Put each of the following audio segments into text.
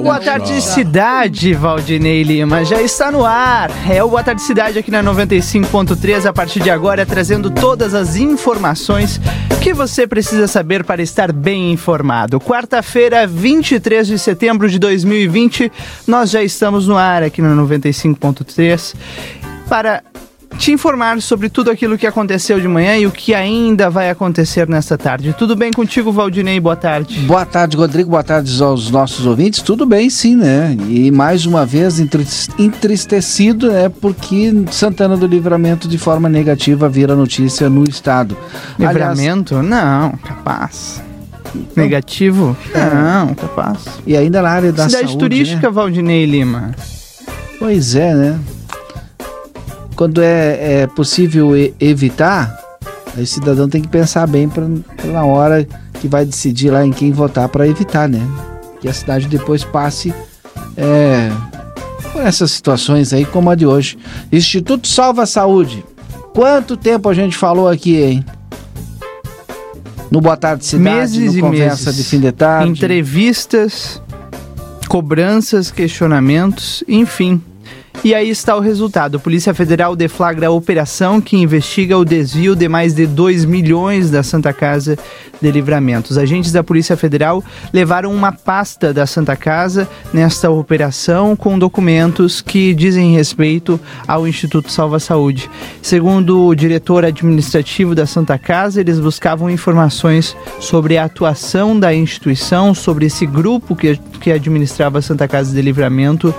O Boa Tarde Cidade, Valdinei Lima, já está no ar. É o Boa Tarde Cidade aqui na 95.3, a partir de agora, trazendo todas as informações que você precisa saber para estar bem informado. Quarta-feira, 23 de setembro de 2020, nós já estamos no ar aqui na 95.3 para te informar sobre tudo aquilo que aconteceu de manhã e o que ainda vai acontecer nesta tarde. Tudo bem contigo, Valdinei? Boa tarde. Boa tarde, Rodrigo. Boa tarde aos nossos ouvintes. Tudo bem, sim, né? E mais uma vez entristecido, né? Porque Santana do Livramento, de forma negativa, vira notícia no estado. Livramento? Aliás, não, capaz. Negativo? É. Não, capaz. E ainda na área da Cidade saúde, turística, né? Valdinei Lima. Pois é, né? Quando é, é possível evitar, aí o cidadão tem que pensar bem pra, na hora que vai decidir lá em quem votar para evitar, né? Que a cidade depois passe é, por essas situações aí como a de hoje. Instituto Salva Saúde. Quanto tempo a gente falou aqui, hein? No Boa Tarde Cidade, meses no Conversa meses. de Fim de Tarde. Entrevistas, cobranças, questionamentos, enfim. E aí está o resultado. A Polícia Federal deflagra a operação que investiga o desvio de mais de 2 milhões da Santa Casa de Livramento. Os agentes da Polícia Federal levaram uma pasta da Santa Casa nesta operação com documentos que dizem respeito ao Instituto Salva Saúde. Segundo o diretor administrativo da Santa Casa, eles buscavam informações sobre a atuação da instituição, sobre esse grupo que, que administrava a Santa Casa de Livramento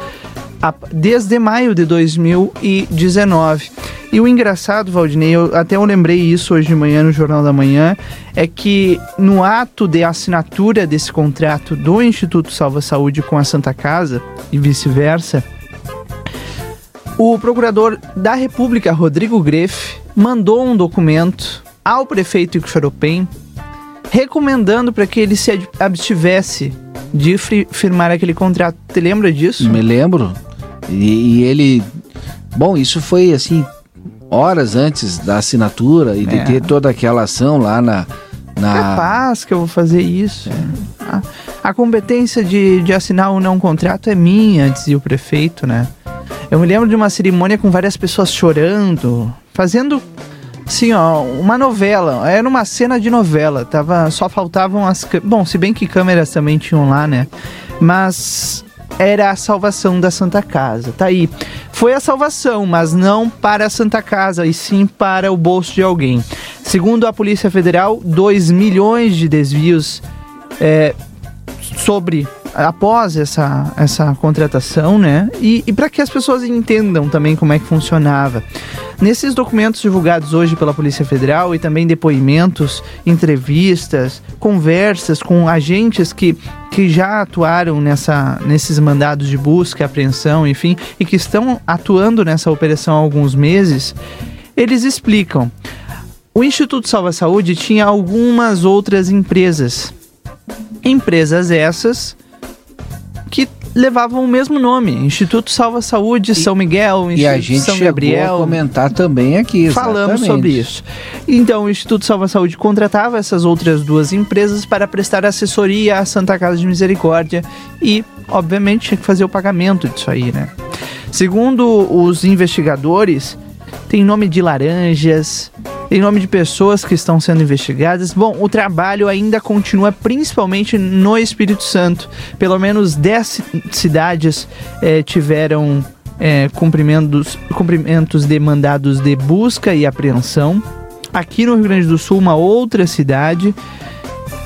desde maio de 2019. E o engraçado, Valdinei, eu, até eu lembrei isso hoje de manhã no Jornal da Manhã, é que no ato de assinatura desse contrato do Instituto Salva Saúde com a Santa Casa e vice-versa, o procurador da República, Rodrigo Greff, mandou um documento ao prefeito Ixaropem recomendando para que ele se abstivesse de firmar aquele contrato. Te lembra disso? Me lembro. E, e, ele. Bom, isso foi assim, horas antes da assinatura e de é. ter toda aquela ação lá na. na... Capaz que eu vou fazer isso. É. A, a, competência de, de assinar ou não contrato é minha, dizia o prefeito, né? Eu me lembro de uma cerimônia com várias pessoas chorando, fazendo assim, ó, uma novela. Era uma cena de novela. Tava, só faltavam as. Bom, se bem que câmeras também tinham lá, né? Mas era a salvação da Santa Casa. Tá aí. Foi a salvação, mas não para a Santa Casa, e sim para o bolso de alguém. Segundo a Polícia Federal, 2 milhões de desvios é, sobre após essa, essa contratação, né? E, e para que as pessoas entendam também como é que funcionava. Nesses documentos divulgados hoje pela Polícia Federal e também depoimentos, entrevistas, conversas com agentes que, que já atuaram nessa, nesses mandados de busca, apreensão, enfim, e que estão atuando nessa operação há alguns meses, eles explicam. O Instituto Salva Saúde tinha algumas outras empresas. Empresas essas que levavam o mesmo nome, Instituto Salva Saúde, e, São Miguel, Instituto e a gente São Gabriel. a comentar também aqui, exatamente. Falamos sobre isso. Então, o Instituto Salva Saúde contratava essas outras duas empresas para prestar assessoria à Santa Casa de Misericórdia e, obviamente, tinha que fazer o pagamento disso aí, né? Segundo os investigadores, tem nome de laranjas, tem nome de pessoas que estão sendo investigadas. Bom, o trabalho ainda continua principalmente no Espírito Santo. Pelo menos 10 cidades eh, tiveram eh, cumprimentos, cumprimentos de mandados de busca e apreensão. Aqui no Rio Grande do Sul, uma outra cidade.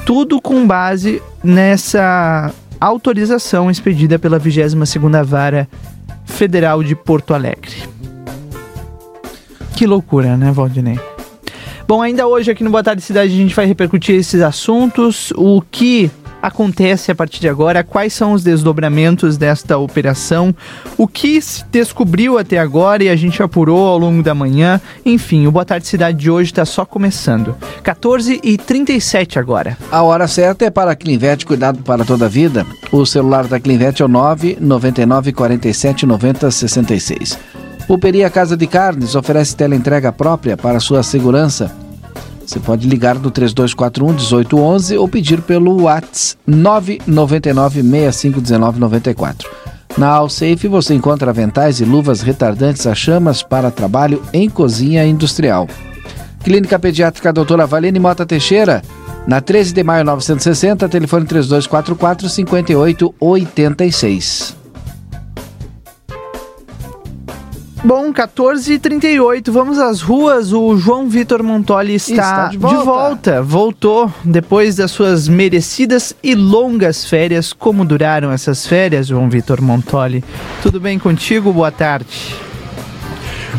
Tudo com base nessa autorização expedida pela 22ª Vara Federal de Porto Alegre. Que loucura, né, Valdinei? Bom, ainda hoje aqui no Boa Tarde Cidade a gente vai repercutir esses assuntos, o que acontece a partir de agora, quais são os desdobramentos desta operação, o que se descobriu até agora e a gente apurou ao longo da manhã. Enfim, o Boa Tarde Cidade de hoje está só começando. 14 e 37 agora. A hora certa é para a Clinvet, cuidado para toda a vida. O celular da Clinvet é o 999 47 90 66. Pulperia Casa de Carnes oferece teleentrega própria para sua segurança. Você pode ligar no 3241 1811 ou pedir pelo WhatsApp 999 651994. Na Alsafe você encontra aventais e luvas retardantes a chamas para trabalho em cozinha industrial. Clínica Pediátrica Doutora Valene Mota Teixeira, na 13 de maio 960, telefone 3244 5886. Bom, 14h38, vamos às ruas. O João Vitor Montoli está, está de, volta. de, volta. Voltou depois das suas merecidas e longas férias. Como duraram essas férias, João Vitor Montoli? Tudo bem contigo? Boa tarde.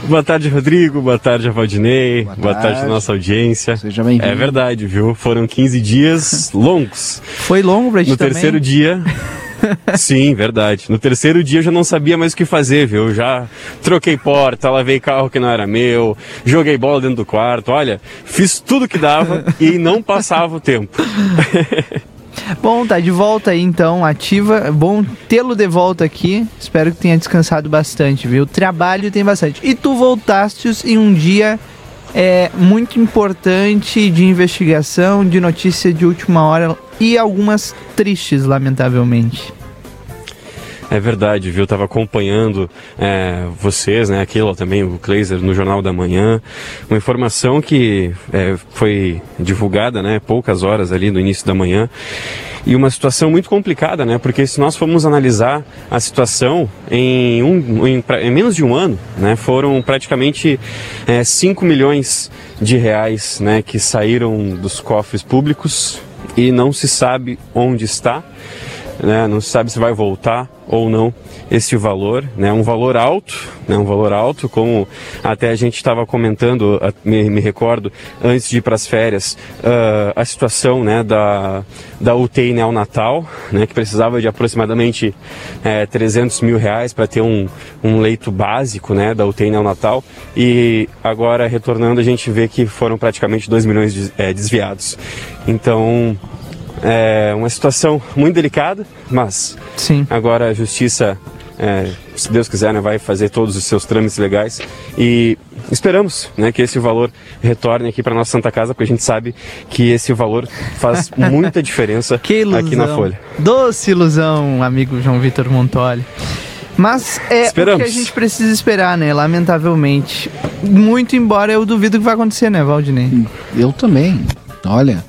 Boa tarde, Rodrigo. Boa tarde, Valdinei. Boa, Boa tarde. tarde nossa audiência. Seja bem-vindo. É verdade, viu? Foram 15 dias longos. Foi longo pra gente No também. terceiro dia... Sim, verdade. No terceiro dia eu já não sabia mais o que fazer, viu? Eu já troquei porta, lavei carro que não era meu, joguei bola dentro do quarto. Olha, fiz tudo que dava e não passava o tempo. Bom, tá de volta aí então, ativa. Bom tê-lo de volta aqui. Espero que tenha descansado bastante, viu? Trabalho tem bastante. E tu voltaste em um dia é, muito importante de investigação, de notícia de última hora e algumas tristes, lamentavelmente. É verdade, viu? Eu tava acompanhando é, vocês, né? Aquilo também, o Kleiser, no Jornal da Manhã. Uma informação que é, foi divulgada, né? Poucas horas ali no início da manhã. E uma situação muito complicada, né? Porque se nós formos analisar a situação em, um, em, em menos de um ano, né? Foram praticamente é, 5 milhões de reais, né? Que saíram dos cofres públicos e não se sabe onde está né? não se sabe se vai voltar ou não esse valor, né? Um valor alto, né? Um valor alto, como até a gente estava comentando, me, me, recordo, antes de ir para as férias, uh, a situação, né? Da, da UTI neonatal, né? Que precisava de aproximadamente é, 300 mil reais para ter um, um leito básico, né? Da UTI neonatal e agora retornando a gente vê que foram praticamente 2 milhões de, é, desviados. Então é uma situação muito delicada, mas Sim. agora a justiça, é, se Deus quiser, né, vai fazer todos os seus trâmites legais e esperamos né, que esse valor retorne aqui para nossa Santa Casa, porque a gente sabe que esse valor faz muita diferença aqui na Folha. Doce ilusão, amigo João Vitor Montoli. Mas é Esperamos. o que a gente precisa esperar, né? Lamentavelmente. Muito embora eu duvido que vai acontecer, né, Valdinei? Eu também. Olha,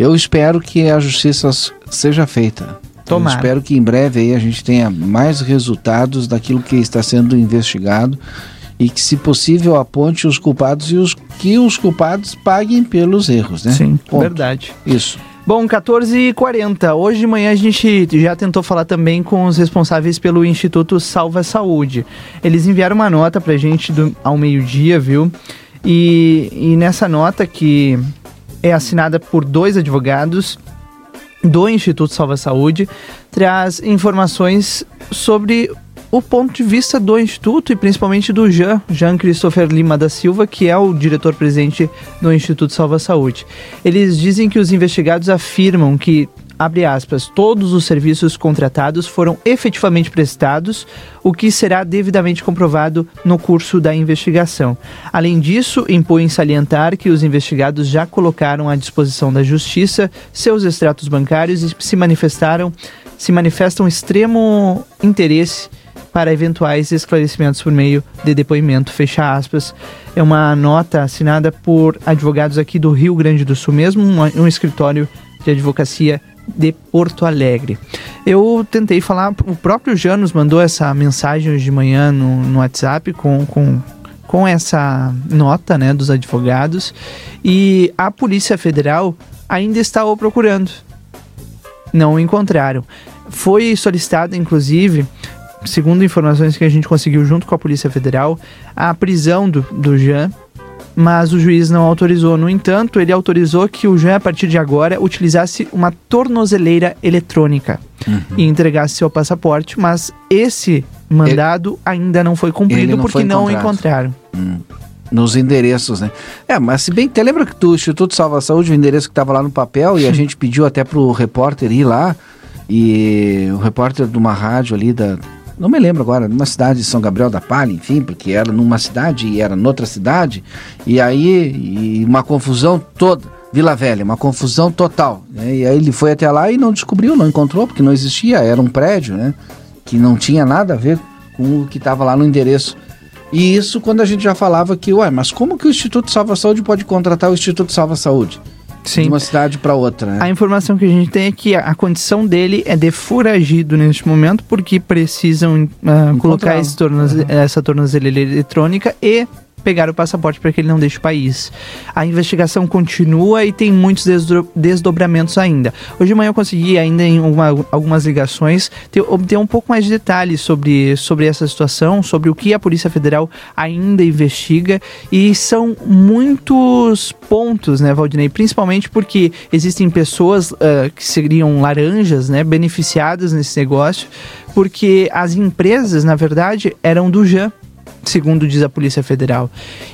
eu espero que a justiça seja feita. Tomara. Eu espero que em breve aí a gente tenha mais resultados daquilo que está sendo investigado e que, se possível, aponte os culpados e os, que os culpados paguem pelos erros, né? Sim, Ponto. verdade. Isso. Bom, 14h40. Hoje de manhã a gente já tentou falar também com os responsáveis pelo Instituto Salva Saúde. Eles enviaram uma nota pra gente do, ao meio-dia, viu? E, e nessa nota que é assinada por dois advogados do Instituto Salva Saúde, traz informações sobre o ponto de vista do Instituto e principalmente do Jean, Jean Christopher Lima da Silva, que é o diretor-presidente do Instituto Salva Saúde. Eles dizem que os investigados afirmam que abre aspas, todos os serviços contratados foram efetivamente prestados, o que será devidamente comprovado no curso da investigação. Além disso, impõe salientar que os investigados já colocaram à disposição da Justiça seus extratos bancários e se manifestaram, se manifestam extremo interesse para eventuais esclarecimentos por meio de depoimento, fecha aspas. É uma nota assinada por advogados aqui do Rio Grande do Sul mesmo, um, um escritório de advocacia de Porto Alegre. Eu tentei falar, o próprio Janus mandou essa mensagem hoje de manhã no, no WhatsApp com, com, com essa nota né, dos advogados e a Polícia Federal ainda está o procurando. Não o encontraram. Foi solicitado, inclusive, segundo informações que a gente conseguiu junto com a Polícia Federal, a prisão do, do Jean mas o juiz não autorizou. No entanto, ele autorizou que o Jean, a partir de agora, utilizasse uma tornozeleira eletrônica uhum. e entregasse seu passaporte, mas esse mandado ele, ainda não foi cumprido não porque foi não encontraram. Hum. Nos endereços, né? É, mas se bem que lembra que do Instituto Salva Saúde, o endereço que estava lá no papel, e a gente pediu até pro repórter ir lá, e o repórter de uma rádio ali da, não me lembro agora, numa cidade de São Gabriel da Palha, enfim, porque era numa cidade e era noutra cidade, e aí e uma confusão toda. Vila Velha, uma confusão total. Né? E aí ele foi até lá e não descobriu, não encontrou, porque não existia, era um prédio, né? Que não tinha nada a ver com o que estava lá no endereço. E isso quando a gente já falava que, ué, mas como que o Instituto Salva Saúde pode contratar o Instituto Salva Saúde? Sim. De uma cidade para outra, né? A informação que a gente tem é que a, a condição dele é de foragido neste momento, porque precisam uh, colocar uhum. essa tornozeleira eletrônica e pegar o passaporte para que ele não deixe o país. A investigação continua e tem muitos desdo desdobramentos ainda. Hoje de manhã eu consegui, ainda em uma, algumas ligações, ter, obter um pouco mais de detalhes sobre, sobre essa situação, sobre o que a Polícia Federal ainda investiga e são muitos pontos, né, Valdinei? Principalmente porque existem pessoas uh, que seriam laranjas, né, beneficiadas nesse negócio, porque as empresas, na verdade, eram do Jean segundo diz a Polícia Federal,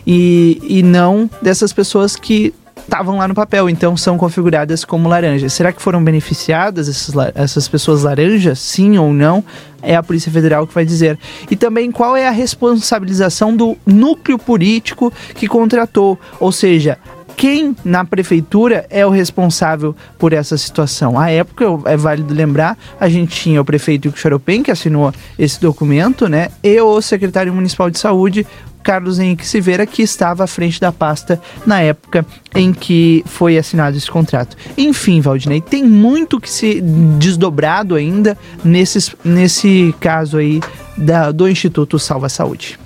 e, e não dessas pessoas que estavam lá no papel, então são configuradas como laranjas. Será que foram beneficiadas essas, essas pessoas laranjas? Sim ou não? É a Polícia Federal que vai dizer. E também qual é a responsabilização do núcleo político que contratou, ou seja, quem na prefeitura é o responsável por essa situação. À época, é válido lembrar, a gente tinha o prefeito Xaropem, que assinou esse documento, né? E o secretário municipal de saúde, Carlos Henrique Silveira, que estava à frente da pasta na época em que foi assinado esse contrato. Enfim, Valdinei, tem muito que se desdobrado ainda nesses, nesse caso aí da, do Instituto Salva Saúde.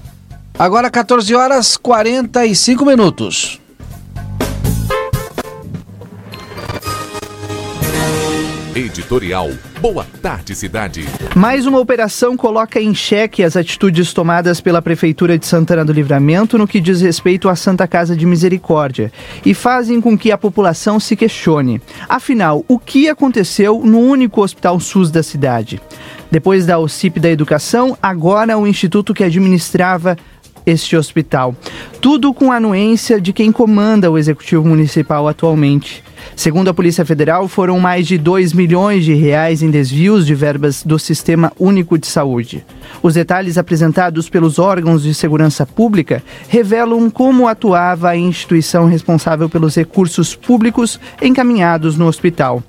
Agora 14 horas 45 minutos. Editorial Boa Tarde Cidade. Mais uma operação coloca em xeque as atitudes tomadas pela Prefeitura de Santana do Livramento no que diz respeito à Santa Casa de Misericórdia e fazem com que a população se questione. Afinal, o que aconteceu no único hospital SUS da cidade? Depois da OCIP da Educação, agora o instituto que administrava este hospital. Tudo com anuência de quem comanda o executivo municipal atualmente. Segundo a Polícia Federal, foram mais de 2 milhões de reais em desvios de verbas do Sistema Único de Saúde. Os detalhes apresentados pelos órgãos de segurança pública revelam como atuava a instituição responsável pelos recursos públicos encaminhados no hospital.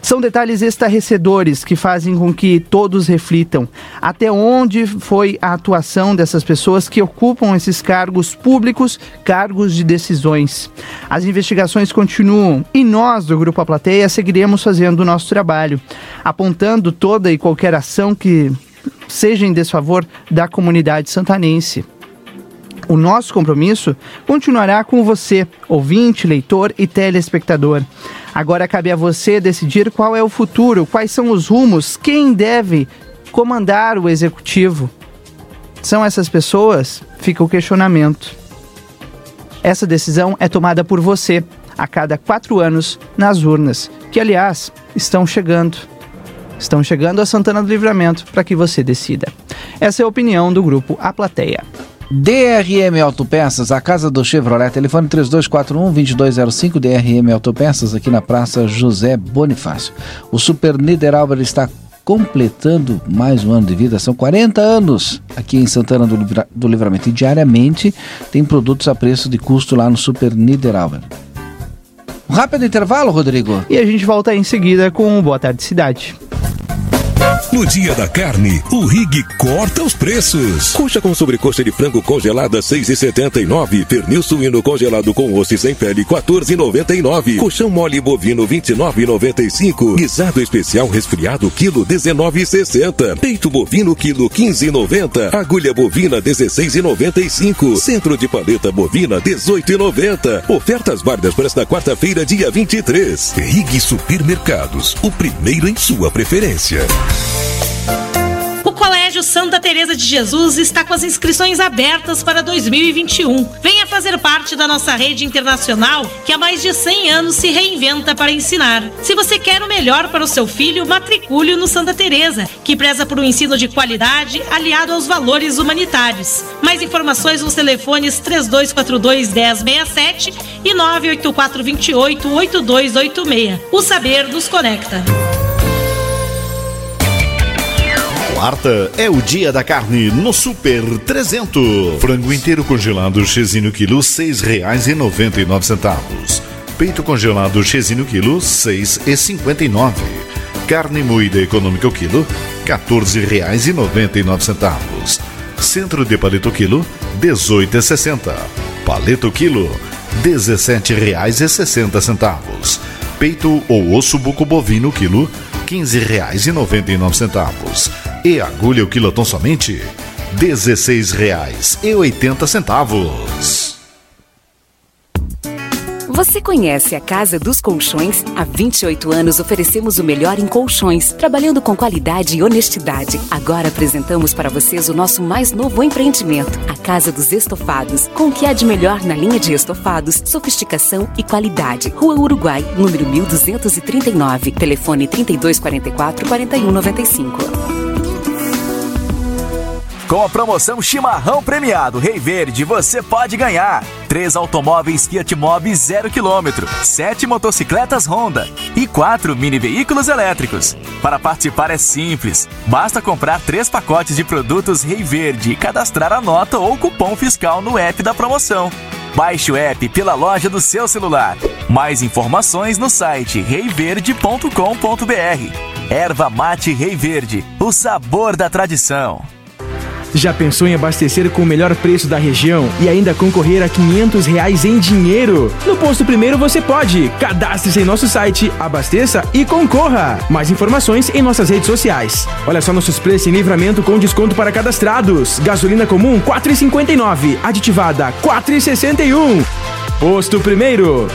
São detalhes estarrecedores que fazem com que todos reflitam até onde foi a atuação dessas pessoas que ocupam esses cargos públicos, cargos de decisões. As investigações continuam e nós, do Grupo A Plateia, seguiremos fazendo o nosso trabalho, apontando toda e qualquer ação que seja em desfavor da comunidade santanense. O nosso compromisso continuará com você, ouvinte, leitor e telespectador. Agora cabe a você decidir qual é o futuro, quais são os rumos, quem deve comandar o executivo. São essas pessoas? Fica o questionamento. Essa decisão é tomada por você a cada quatro anos nas urnas, que aliás estão chegando. Estão chegando a Santana do Livramento para que você decida. Essa é a opinião do grupo A Plateia. DRM Autopeças, a casa do Chevrolet, telefone 3241-2205, DRM Autopeças, aqui na Praça José Bonifácio. O Super Niederauer está completando mais um ano de vida, são 40 anos aqui em Santana do, Livra do Livramento. E diariamente tem produtos a preço de custo lá no Super Niederauer. Rápido intervalo, Rodrigo. E a gente volta em seguida com o Boa Tarde Cidade. No dia da carne, o Rig corta os preços. Coxa com sobrecoxa de frango congelada 6,79. Pernil suíno congelado com osso sem pele 14,99. Colchão mole bovino 29,95. Guisado especial resfriado quilo 19,60. Peito bovino quilo 15,90. Agulha bovina 16,95. Centro de paleta bovina 18,90. Ofertas válidas para esta quarta-feira, dia 23. Rig Supermercados, o primeiro em sua preferência. O Colégio Santa Teresa de Jesus está com as inscrições abertas para 2021. Venha fazer parte da nossa rede internacional que há mais de 100 anos se reinventa para ensinar. Se você quer o melhor para o seu filho, matricule no Santa Teresa, que preza por um ensino de qualidade aliado aos valores humanitários. Mais informações nos telefones 3242 1067 e 98428 8286. O saber nos conecta. Marta, é o dia da carne no Super 300. Frango inteiro congelado Chesino quilo nove centavos. Peito congelado Chesino quilo e nove. Carne moída econômica o quilo nove centavos. Centro de palito quilo e sessenta. Palito quilo dezessete e sessenta centavos. Peito ou osso buco bovino quilo quinze reais e agulha o quilotão somente oitenta centavos. Você conhece a Casa dos Colchões? Há 28 anos oferecemos o melhor em colchões, trabalhando com qualidade e honestidade. Agora apresentamos para vocês o nosso mais novo empreendimento, a Casa dos Estofados, com o que há de melhor na linha de estofados, sofisticação e qualidade. Rua Uruguai, número 1239, telefone 3244 4195. Com a promoção Chimarrão Premiado Rei Verde, você pode ganhar três automóveis Fiat Mobi 0 km, sete motocicletas Honda e quatro mini veículos elétricos. Para participar é simples, basta comprar três pacotes de produtos Rei Verde e cadastrar a nota ou cupom fiscal no app da promoção. Baixe o app pela loja do seu celular. Mais informações no site reiverde.com.br. Erva Mate Rei Verde, o sabor da tradição. Já pensou em abastecer com o melhor preço da região e ainda concorrer a 500 reais em dinheiro? No Posto Primeiro você pode. Cadastre-se em nosso site, abasteça e concorra. Mais informações em nossas redes sociais. Olha só nossos preços em livramento com desconto para cadastrados. Gasolina comum 4,59, aditivada 4,61. Posto Primeiro.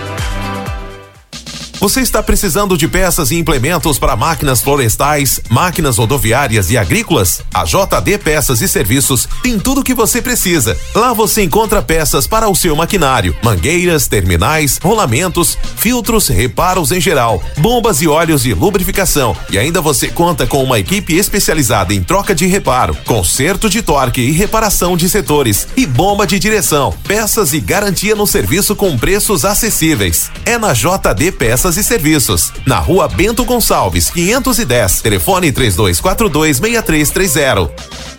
Você está precisando de peças e implementos para máquinas florestais, máquinas rodoviárias e agrícolas? A JD Peças e Serviços tem tudo o que você precisa. Lá você encontra peças para o seu maquinário, mangueiras, terminais, rolamentos, filtros, reparos em geral, bombas e óleos de lubrificação. E ainda você conta com uma equipe especializada em troca de reparo, conserto de torque e reparação de setores e bomba de direção, peças e garantia no serviço com preços acessíveis. É na JD Peças e Serviços, na rua Bento Gonçalves, 510, telefone 3242 6330.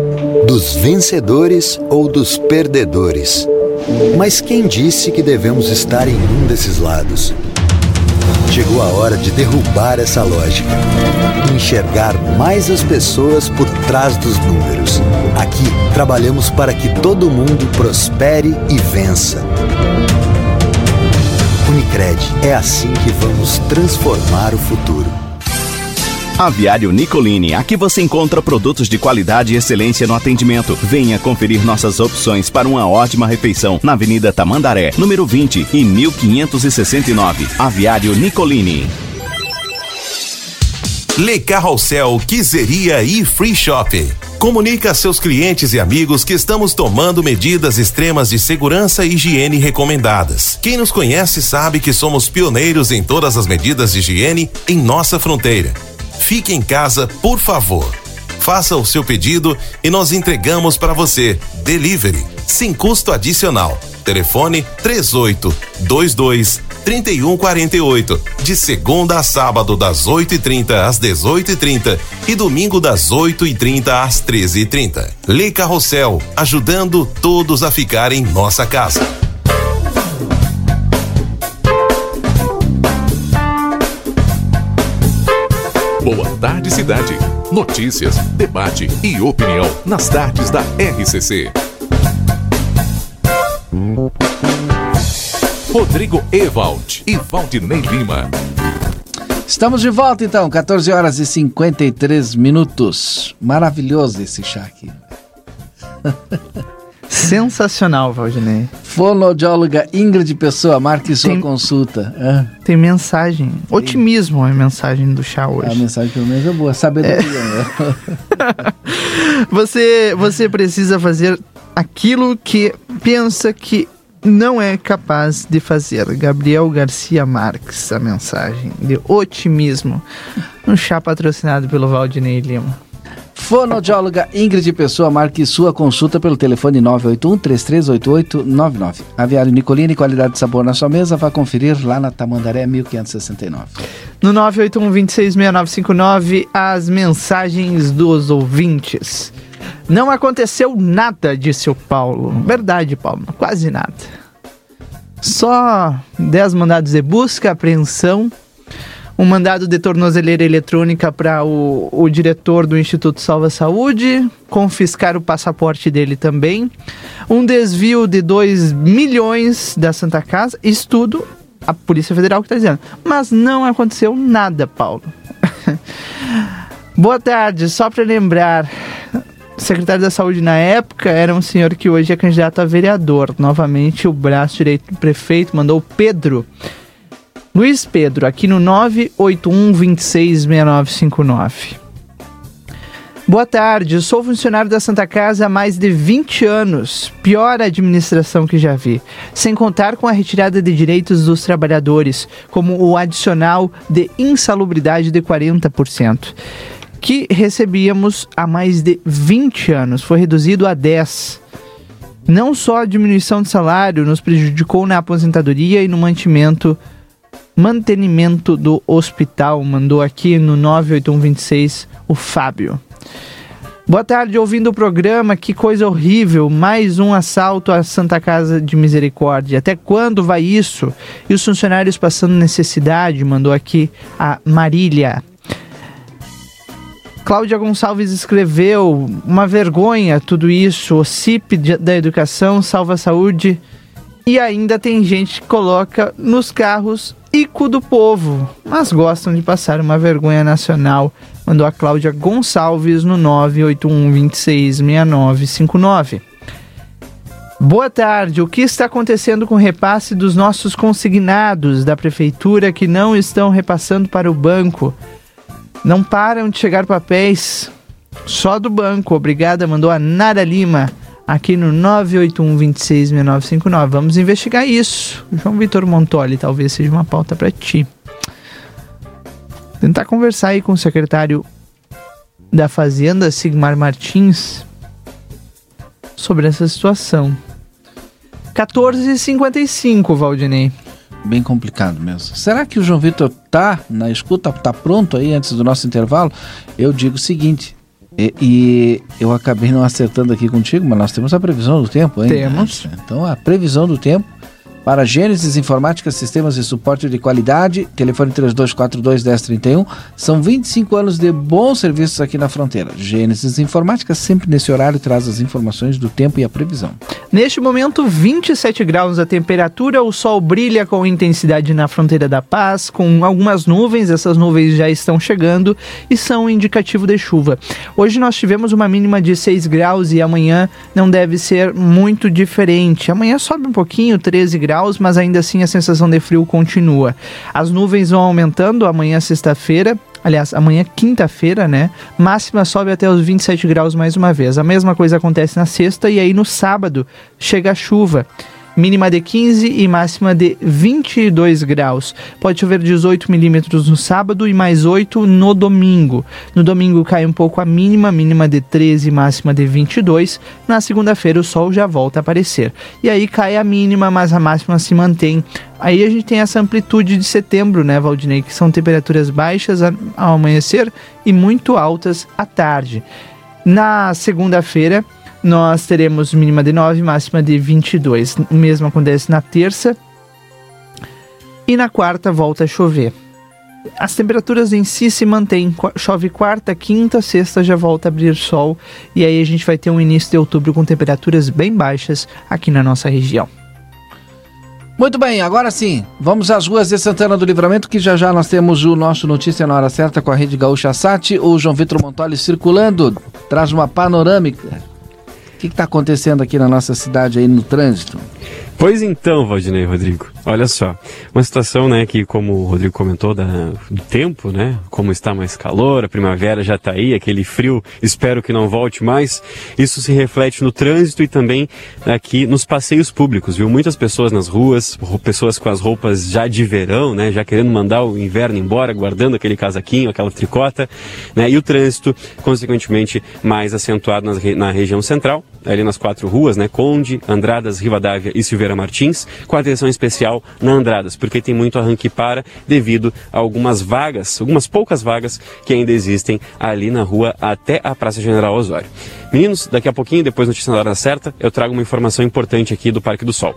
Dos vencedores ou dos perdedores? Mas quem disse que devemos estar em um desses lados? Chegou a hora de derrubar essa lógica enxergar mais as pessoas por trás dos números. Aqui trabalhamos para que todo mundo prospere e vença. Unicred, é assim que vamos transformar o futuro. Aviário Nicolini, aqui você encontra produtos de qualidade e excelência no atendimento. Venha conferir nossas opções para uma ótima refeição na Avenida Tamandaré, número 20 e 1569. Aviário Nicolini. Le Carrossel, Quiseria e Free Shop. Comunique a seus clientes e amigos que estamos tomando medidas extremas de segurança e higiene recomendadas. Quem nos conhece sabe que somos pioneiros em todas as medidas de higiene em nossa fronteira. Fique em casa, por favor. Faça o seu pedido e nós entregamos para você. Delivery, sem custo adicional. Telefone 3822 3148. De segunda a sábado, das 8h30 às 18h30 e domingo das 8h30 às 13h30. Lei Carrossel, ajudando todos a ficar em nossa casa. Boa tarde, cidade. Notícias, debate e opinião nas tardes da RCC. Rodrigo Ewald e Valdinei Lima. Estamos de volta então, 14 horas e 53 minutos. Maravilhoso esse chá aqui. Sensacional, Valdinei. Fonoaudióloga Ingrid Pessoa, marque sua tem, consulta. É. Tem mensagem. Otimismo é a mensagem do chá hoje. A mensagem pelo menos é boa. Sabedoria. É. Né? você, você precisa fazer aquilo que pensa que não é capaz de fazer. Gabriel Garcia Marques, a mensagem de otimismo. Um chá patrocinado pelo Valdinei Lima. Fonoaudióloga Ingrid Pessoa, marque sua consulta pelo telefone 981-338899. Aviário Nicolini, qualidade de sabor na sua mesa, vá conferir lá na Tamandaré 1569. No 981-266959, as mensagens dos ouvintes. Não aconteceu nada, disse o Paulo. Verdade, Paulo, quase nada. Só 10 mandados de busca, apreensão, um mandado de tornozeleira eletrônica para o, o diretor do Instituto Salva Saúde, confiscar o passaporte dele também, um desvio de 2 milhões da Santa Casa, isso tudo a Polícia Federal que está dizendo. Mas não aconteceu nada, Paulo. Boa tarde, só para lembrar, secretário da Saúde na época era um senhor que hoje é candidato a vereador. Novamente, o braço direito do prefeito mandou Pedro. Luiz Pedro, aqui no 981 266959. Boa tarde, sou funcionário da Santa Casa há mais de 20 anos. Pior administração que já vi. Sem contar com a retirada de direitos dos trabalhadores, como o adicional de insalubridade de 40% que recebíamos há mais de 20 anos, foi reduzido a 10. Não só a diminuição de salário nos prejudicou na aposentadoria e no mantimento mantenimento do hospital, mandou aqui no 98126 o Fábio. Boa tarde, ouvindo o programa, que coisa horrível, mais um assalto à Santa Casa de Misericórdia. Até quando vai isso? E os funcionários passando necessidade, mandou aqui a Marília. Cláudia Gonçalves escreveu: uma vergonha tudo isso, o CIP da educação salva a saúde. E ainda tem gente que coloca nos carros Ico do Povo, mas gostam de passar uma vergonha nacional. Mandou a Cláudia Gonçalves no 981266959. Boa tarde. O que está acontecendo com o repasse dos nossos consignados da prefeitura que não estão repassando para o banco? Não param de chegar papéis só do banco. Obrigada, mandou a Nara Lima aqui no 981-266959. Vamos investigar isso. João Vitor Montoli, talvez seja uma pauta para ti. Tentar conversar aí com o secretário da Fazenda, Sigmar Martins, sobre essa situação. 14h55, Valdinei bem complicado mesmo. Será que o João Vitor tá na escuta, tá pronto aí antes do nosso intervalo? Eu digo o seguinte, e, e, eu acabei não acertando aqui contigo, mas nós temos a previsão do tempo, hein? Temos. Então a previsão do tempo para Gênesis Informática, Sistemas de Suporte de Qualidade, telefone 3242-1031. São 25 anos de bons serviços aqui na fronteira. Gênesis Informática, sempre nesse horário, traz as informações do tempo e a previsão. Neste momento, 27 graus a temperatura, o sol brilha com intensidade na fronteira da Paz, com algumas nuvens, essas nuvens já estão chegando e são indicativo de chuva. Hoje nós tivemos uma mínima de 6 graus e amanhã não deve ser muito diferente. Amanhã sobe um pouquinho, 13 graus graus, mas ainda assim a sensação de frio continua. As nuvens vão aumentando amanhã, sexta-feira. Aliás, amanhã, quinta-feira, né? Máxima sobe até os 27 graus mais uma vez. A mesma coisa acontece na sexta e aí no sábado chega a chuva mínima de 15 e máxima de 22 graus. Pode chover 18 milímetros no sábado e mais 8 no domingo. No domingo cai um pouco a mínima, mínima de 13 e máxima de 22. Na segunda-feira o sol já volta a aparecer. E aí cai a mínima, mas a máxima se mantém. Aí a gente tem essa amplitude de setembro, né, Valdinei? Que são temperaturas baixas ao amanhecer e muito altas à tarde. Na segunda-feira, nós teremos mínima de 9, máxima de 22. O mesmo acontece na terça. E na quarta volta a chover. As temperaturas em si se mantêm. Chove quarta, quinta, sexta já volta a abrir sol. E aí a gente vai ter um início de outubro com temperaturas bem baixas aqui na nossa região. Muito bem, agora sim, vamos às ruas de Santana do Livramento, que já já nós temos o nosso Notícia na Hora Certa com a Rede Gaúcha Sat. O João Vitor Montoli circulando, traz uma panorâmica que está acontecendo aqui na nossa cidade aí no trânsito? Pois então, Valdinei Rodrigo, olha só, uma situação, né, que como o Rodrigo comentou da, do tempo, né, como está mais calor, a primavera já está aí, aquele frio, espero que não volte mais, isso se reflete no trânsito e também aqui nos passeios públicos, viu? Muitas pessoas nas ruas, pessoas com as roupas já de verão, né, já querendo mandar o inverno embora, guardando aquele casaquinho, aquela tricota, né, e o trânsito, consequentemente, mais acentuado nas, na região central, ali nas quatro ruas, né, Conde, Andradas, Rivadavia e Silveira Martins, com atenção especial na Andradas, porque tem muito arranque para devido a algumas vagas, algumas poucas vagas que ainda existem ali na rua até a Praça General Osório. Meninos, daqui a pouquinho, depois no notícia na hora certa, eu trago uma informação importante aqui do Parque do Sol.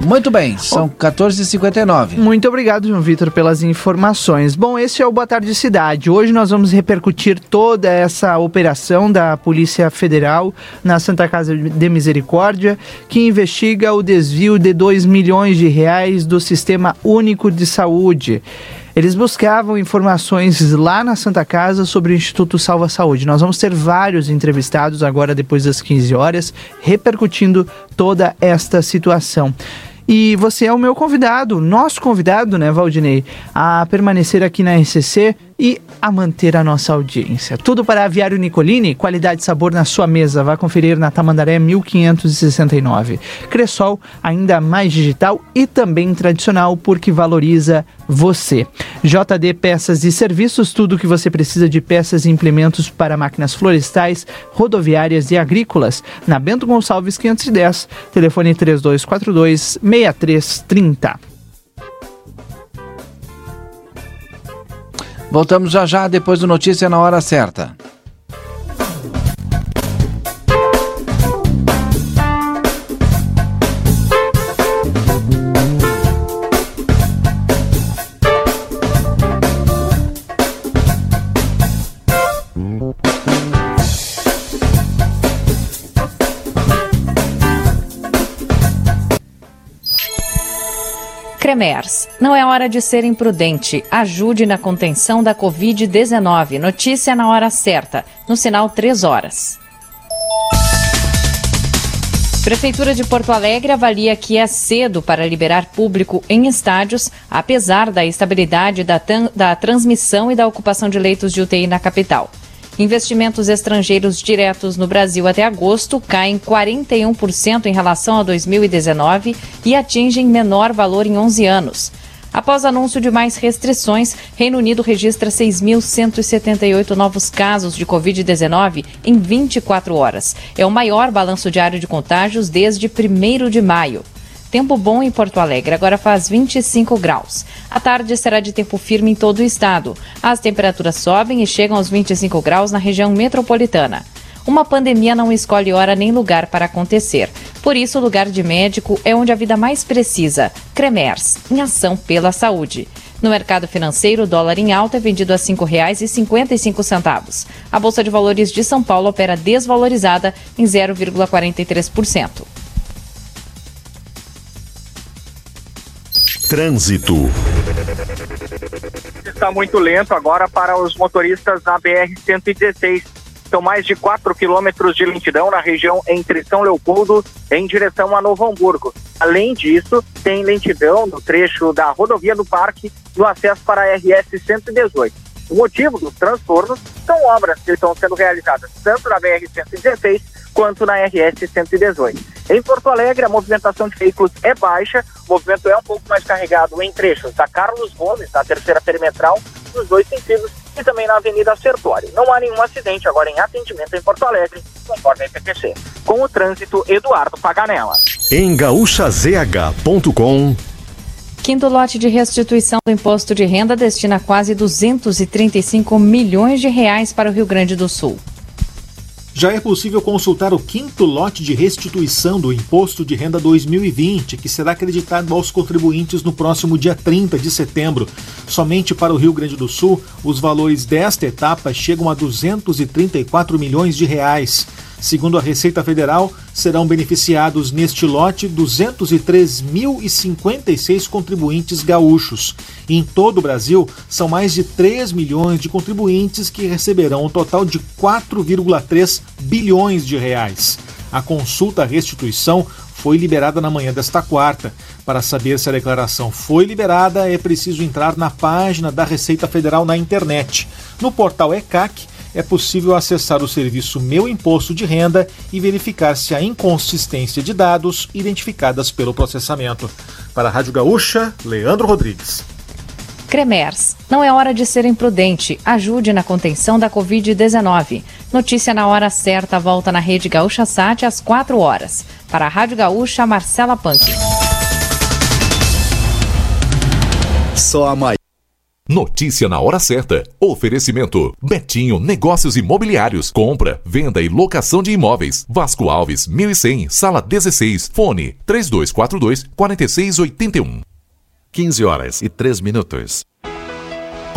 Muito bem, são 14h59. Muito obrigado, João Vitor, pelas informações. Bom, esse é o Boa Tarde Cidade. Hoje nós vamos repercutir toda essa operação da Polícia Federal na Santa Casa de Misericórdia, que investiga o desvio de 2 milhões de reais do Sistema Único de Saúde. Eles buscavam informações lá na Santa Casa sobre o Instituto Salva Saúde. Nós vamos ter vários entrevistados agora depois das 15 horas, repercutindo toda esta situação. E você é o meu convidado, nosso convidado, né, Valdinei, a permanecer aqui na RCC e a manter a nossa audiência. Tudo para Aviário Nicolini, qualidade e sabor na sua mesa. Vá conferir na Tamandaré 1569. Cressol, ainda mais digital e também tradicional, porque valoriza você. JD Peças e Serviços, tudo o que você precisa de peças e implementos para máquinas florestais, rodoviárias e agrícolas. Na Bento Gonçalves 510, telefone 3242 6330. Voltamos já já depois do Notícia na Hora Certa. Não é hora de ser imprudente. Ajude na contenção da Covid-19. Notícia na hora certa, no sinal 3 horas. Prefeitura de Porto Alegre avalia que é cedo para liberar público em estádios, apesar da estabilidade da, da transmissão e da ocupação de leitos de UTI na capital. Investimentos estrangeiros diretos no Brasil até agosto caem 41% em relação a 2019 e atingem menor valor em 11 anos. Após anúncio de mais restrições, Reino Unido registra 6.178 novos casos de Covid-19 em 24 horas. É o maior balanço diário de contágios desde 1 de maio. Tempo bom em Porto Alegre, agora faz 25 graus. A tarde será de tempo firme em todo o estado. As temperaturas sobem e chegam aos 25 graus na região metropolitana. Uma pandemia não escolhe hora nem lugar para acontecer. Por isso, o lugar de médico é onde a vida mais precisa. Cremers, em ação pela saúde. No mercado financeiro, o dólar em alta é vendido a R$ 5,55. A Bolsa de Valores de São Paulo opera desvalorizada em 0,43%. Trânsito. Está muito lento agora para os motoristas na BR-116. São mais de 4 quilômetros de lentidão na região entre São Leopoldo em direção a Novo Hamburgo. Além disso, tem lentidão no trecho da rodovia do Parque no acesso para a RS 118. O motivo dos transtornos são obras que estão sendo realizadas tanto na BR 116 quanto na RS 118. Em Porto Alegre, a movimentação de veículos é baixa, o movimento é um pouco mais carregado em trechos da Carlos Gomes, da terceira perimetral, nos dois sentidos, e também na Avenida Sertório. Não há nenhum acidente agora em atendimento em Porto Alegre, conforme a IPTC. Com o trânsito, Eduardo Paganella. Em gaúchazh.com Quinto lote de restituição do imposto de renda destina quase 235 milhões de reais para o Rio Grande do Sul já é possível consultar o quinto lote de restituição do Imposto de Renda 2020, que será acreditado aos contribuintes no próximo dia 30 de setembro. Somente para o Rio Grande do Sul, os valores desta etapa chegam a 234 milhões de reais. Segundo a Receita Federal, serão beneficiados neste lote 203.056 contribuintes gaúchos. Em todo o Brasil, são mais de 3 milhões de contribuintes que receberão um total de 4,3 bilhões de reais. A consulta à restituição foi liberada na manhã desta quarta. Para saber se a declaração foi liberada, é preciso entrar na página da Receita Federal na internet. No portal ECAC, é possível acessar o serviço Meu Imposto de Renda e verificar se há inconsistência de dados identificadas pelo processamento. Para a Rádio Gaúcha, Leandro Rodrigues. Cremers. Não é hora de ser imprudente. Ajude na contenção da Covid-19. Notícia na hora certa volta na Rede Gaúcha Sat às 4 horas. Para a Rádio Gaúcha, Marcela Punk. Só a maior. Notícia na hora certa. Oferecimento. Betinho Negócios Imobiliários. Compra, venda e locação de imóveis. Vasco Alves, 1100, sala 16. Fone 3242 4681. 15 horas e 3 minutos.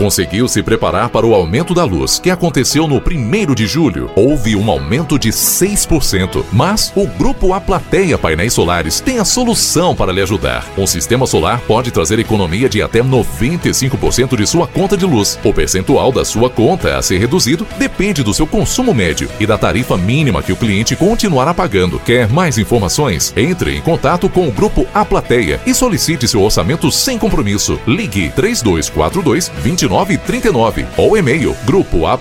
Conseguiu se preparar para o aumento da luz, que aconteceu no 1 de julho. Houve um aumento de 6%, mas o Grupo A Plateia Painéis Solares tem a solução para lhe ajudar. Um sistema solar pode trazer economia de até 95% de sua conta de luz. O percentual da sua conta a ser reduzido depende do seu consumo médio e da tarifa mínima que o cliente continuará pagando. Quer mais informações? Entre em contato com o Grupo A Plateia e solicite seu orçamento sem compromisso. Ligue 3242 29 2939 ou e-mail grupo a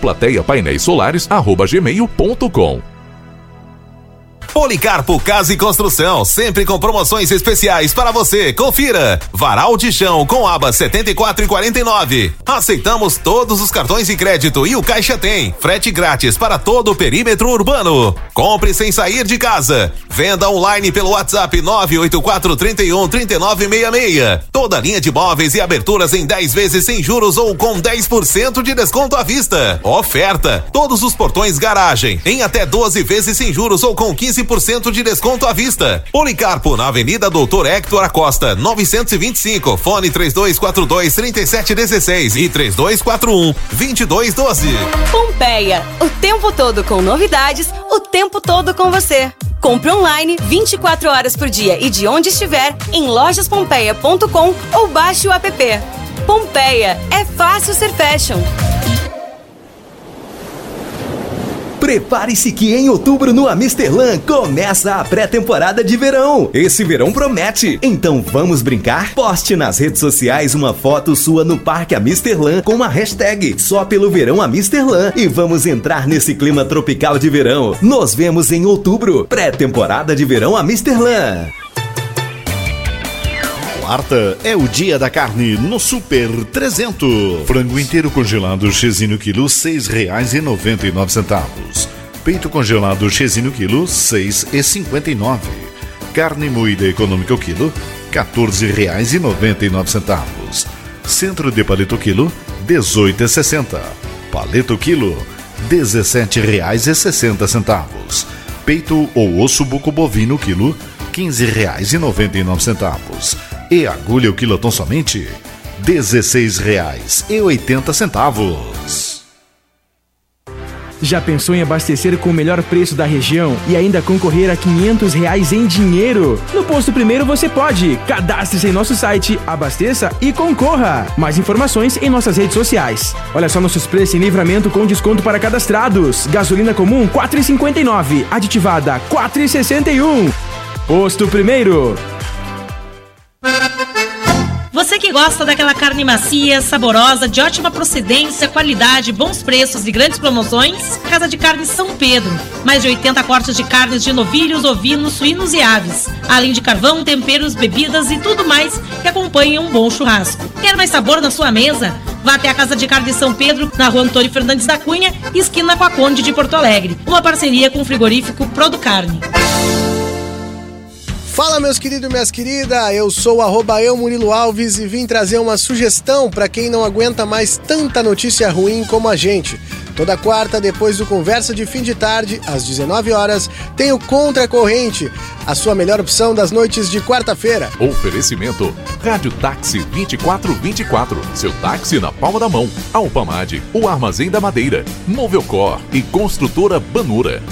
Policarpo Casa e Construção, sempre com promoções especiais para você. Confira. Varal de chão com aba 74 e 49. Aceitamos todos os cartões de crédito e o Caixa tem. Frete grátis para todo o perímetro urbano. Compre sem sair de casa. Venda online pelo WhatsApp 984 31 3966. Toda linha de móveis e aberturas em 10 vezes sem juros ou com 10% de desconto à vista. Oferta. Todos os portões garagem em até 12 vezes sem juros ou com 15 15% de desconto à vista. Policarpo, na Avenida Doutor Hector Acosta, 925. Fone 3242 3716 e 3241 2212. Pompeia, o tempo todo com novidades, o tempo todo com você. Compre online 24 horas por dia e de onde estiver em lojaspompeia.com ou baixe o app. Pompeia, é fácil ser fashion. Prepare-se que em outubro no Amisterlan começa a pré-temporada de verão. Esse verão promete. Então vamos brincar? Poste nas redes sociais uma foto sua no Parque Amisterlan com a hashtag só pelo verão Amisterlan e vamos entrar nesse clima tropical de verão. Nos vemos em outubro. Pré-temporada de verão Amisterlan. Quarta é o dia da carne no Super 300. Frango inteiro congelado Chesino quilo nove centavos. Peito congelado Chesino quilo e nove. Carne moída econômica o quilo nove centavos. Centro de palito quilo e sessenta. Palito quilo dezessete e sessenta centavos. Peito ou osso buco bovino quilo quinze reais e agulha o quilotão somente R$ 16,80. Já pensou em abastecer com o melhor preço da região e ainda concorrer a 500 reais em dinheiro? No Posto Primeiro você pode. Cadastre-se em nosso site, abasteça e concorra. Mais informações em nossas redes sociais. Olha só nossos preços em livramento com desconto para cadastrados. Gasolina comum 4,59, aditivada 4,61. Posto Primeiro. Que gosta daquela carne macia, saborosa, de ótima procedência, qualidade, bons preços e grandes promoções, Casa de Carne São Pedro. Mais de 80 cortes de carnes de novilhos, ovinos, suínos e aves. Além de carvão, temperos, bebidas e tudo mais que acompanha um bom churrasco. Quer mais sabor na sua mesa? Vá até a Casa de Carne São Pedro, na rua Antônio Fernandes da Cunha, esquina com a Conde de Porto Alegre. Uma parceria com o frigorífico Prodo Carne. Fala meus queridos e minhas queridas, eu sou o arroba eu Murilo Alves e vim trazer uma sugestão para quem não aguenta mais tanta notícia ruim como a gente. Toda quarta, depois do Conversa de Fim de Tarde, às 19 horas, tem o Contra Corrente, a sua melhor opção das noites de quarta-feira. Oferecimento: Rádio Táxi 2424. Seu táxi na palma da mão. Alpamade, o Armazém da Madeira, Movelcor e Construtora Banura.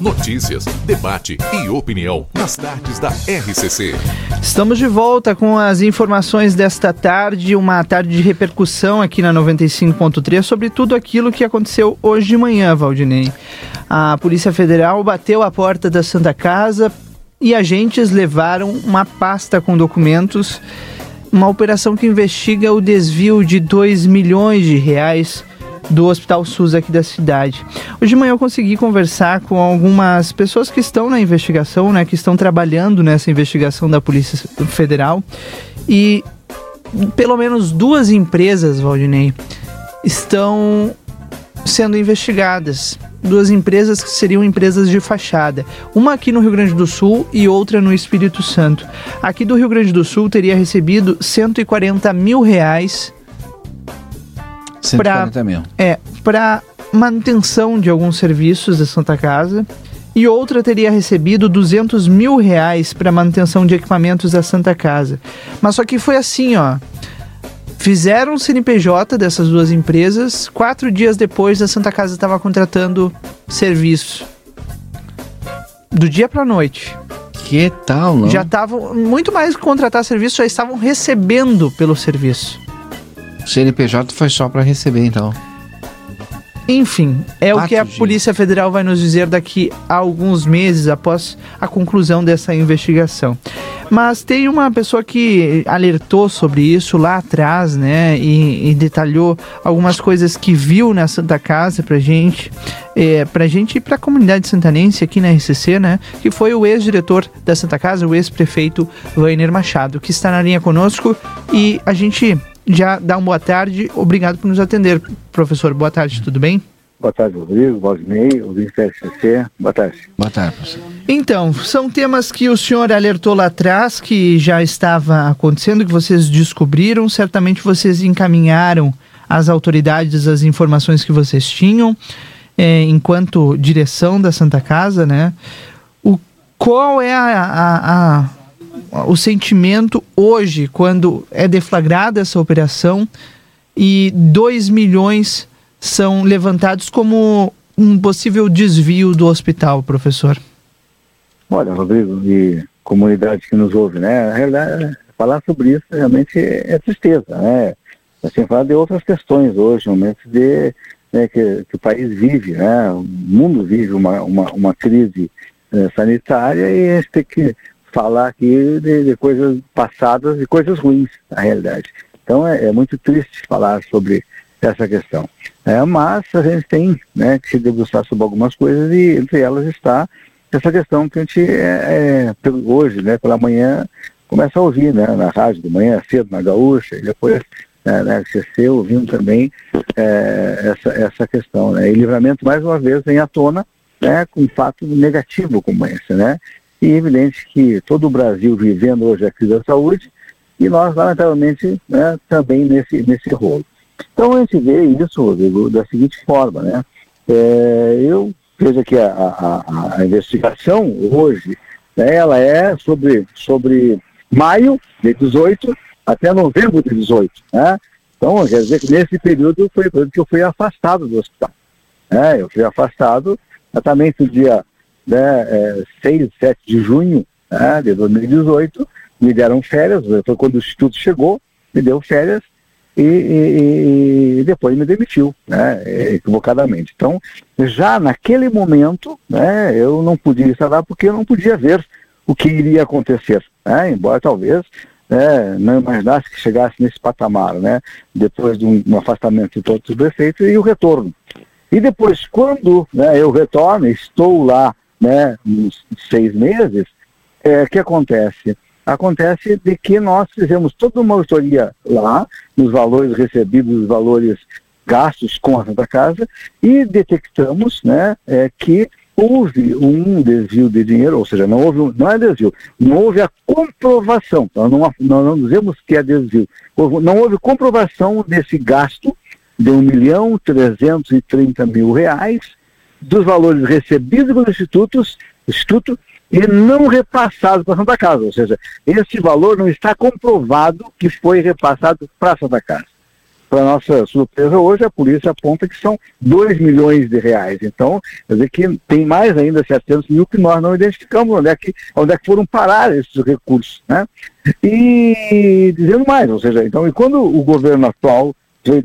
Notícias, debate e opinião nas tardes da RCC. Estamos de volta com as informações desta tarde, uma tarde de repercussão aqui na 95.3 sobre tudo aquilo que aconteceu hoje de manhã, Valdinei. A Polícia Federal bateu a porta da Santa Casa e agentes levaram uma pasta com documentos, uma operação que investiga o desvio de 2 milhões de reais do Hospital SUS aqui da cidade. Hoje de manhã eu consegui conversar com algumas pessoas que estão na investigação, né, que estão trabalhando nessa investigação da Polícia Federal e pelo menos duas empresas, Valdinei, estão sendo investigadas. Duas empresas que seriam empresas de fachada. Uma aqui no Rio Grande do Sul e outra no Espírito Santo. Aqui do Rio Grande do Sul teria recebido 140 mil reais 140 pra, mil. É, para manutenção de alguns serviços da Santa Casa. E outra teria recebido 200 mil reais para manutenção de equipamentos da Santa Casa. Mas só que foi assim, ó. Fizeram o CNPJ dessas duas empresas. Quatro dias depois, a Santa Casa estava contratando serviço. Do dia para noite. Que tal, não? Já estavam, muito mais que contratar serviço, já estavam recebendo pelo serviço. O CNPJ foi só para receber, então. Enfim, é Quatro o que a dias. Polícia Federal vai nos dizer daqui a alguns meses após a conclusão dessa investigação. Mas tem uma pessoa que alertou sobre isso lá atrás, né? E, e detalhou algumas coisas que viu na Santa Casa pra gente, é, pra gente e pra comunidade santanense aqui na RCC, né? Que foi o ex-diretor da Santa Casa, o ex-prefeito Wainer Machado, que está na linha conosco e a gente já dá uma boa tarde. Obrigado por nos atender, professor. Boa tarde, tudo bem? Boa tarde, Rodrigo, Valdinei, ouvinte SCC. Boa tarde. Boa tarde, professor. Então, são temas que o senhor alertou lá atrás, que já estava acontecendo, que vocês descobriram. Certamente vocês encaminharam às autoridades as informações que vocês tinham, é, enquanto direção da Santa Casa, né? O, qual é a, a, a o sentimento hoje, quando é deflagrada essa operação e 2 milhões são levantados como um possível desvio do hospital, professor? Olha, Rodrigo, e comunidade que nos ouve, né? Na realidade, falar sobre isso realmente é tristeza, né? Assim, falar de outras questões hoje, momentos de né, que, que, o país vive, né? O mundo vive uma, uma, uma crise eh, sanitária e a gente tem que falar aqui de, de coisas passadas e coisas ruins, na realidade. Então é, é, muito triste falar sobre essa questão. É, mas a gente tem né, que se debruçar sobre algumas coisas e entre elas está essa questão que a gente é, é, hoje, né, pela manhã, começa a ouvir né, na rádio de manhã cedo, na Gaúcha, e depois né, na RCC, ouvindo também é, essa, essa questão. Né? E livramento, mais uma vez, vem à tona né, com um fato negativo como esse, né? E é evidente que todo o Brasil vivendo hoje a crise da saúde e nós, lamentavelmente, né, também nesse, nesse rolo. Então a gente vê isso, Rodrigo, da seguinte forma, né? É, eu vejo que a, a, a, investigação hoje, né, ela é sobre, sobre maio de 18 até novembro de 18, né? Então, quer dizer que nesse período foi o período que eu fui afastado do hospital. Né? Eu fui afastado exatamente no dia né, é, 6, 7 de junho né, de 2018, me deram férias, foi quando o Instituto chegou, me deu férias e, e, e depois me demitiu, né, equivocadamente. Então, já naquele momento, né, eu não podia estar lá porque eu não podia ver o que iria acontecer, né, embora talvez né, não imaginasse que chegasse nesse patamar, né, depois de um, um afastamento de todos os prefeitos e o retorno. E depois, quando né, eu retorno, estou lá né, uns seis meses, é, o que acontece? Acontece de que nós fizemos toda uma auditoria lá, nos valores recebidos, nos valores gastos com a Santa Casa, e detectamos né, é, que houve um desvio de dinheiro, ou seja, não houve, não é desvio, não houve a comprovação, nós não, nós não dizemos que é desvio, não houve comprovação desse gasto de 1 milhão 330 mil reais, dos valores recebidos pelos institutos, instituto e não repassados para Santa Casa. Ou seja, esse valor não está comprovado que foi repassado para Santa Casa. para nossa surpresa, hoje a polícia aponta que são 2 milhões de reais. Então, quer dizer que tem mais ainda 700 mil que nós não identificamos onde é que, onde é que foram parar esses recursos. Né? E dizendo mais, ou seja, então, e quando o governo atual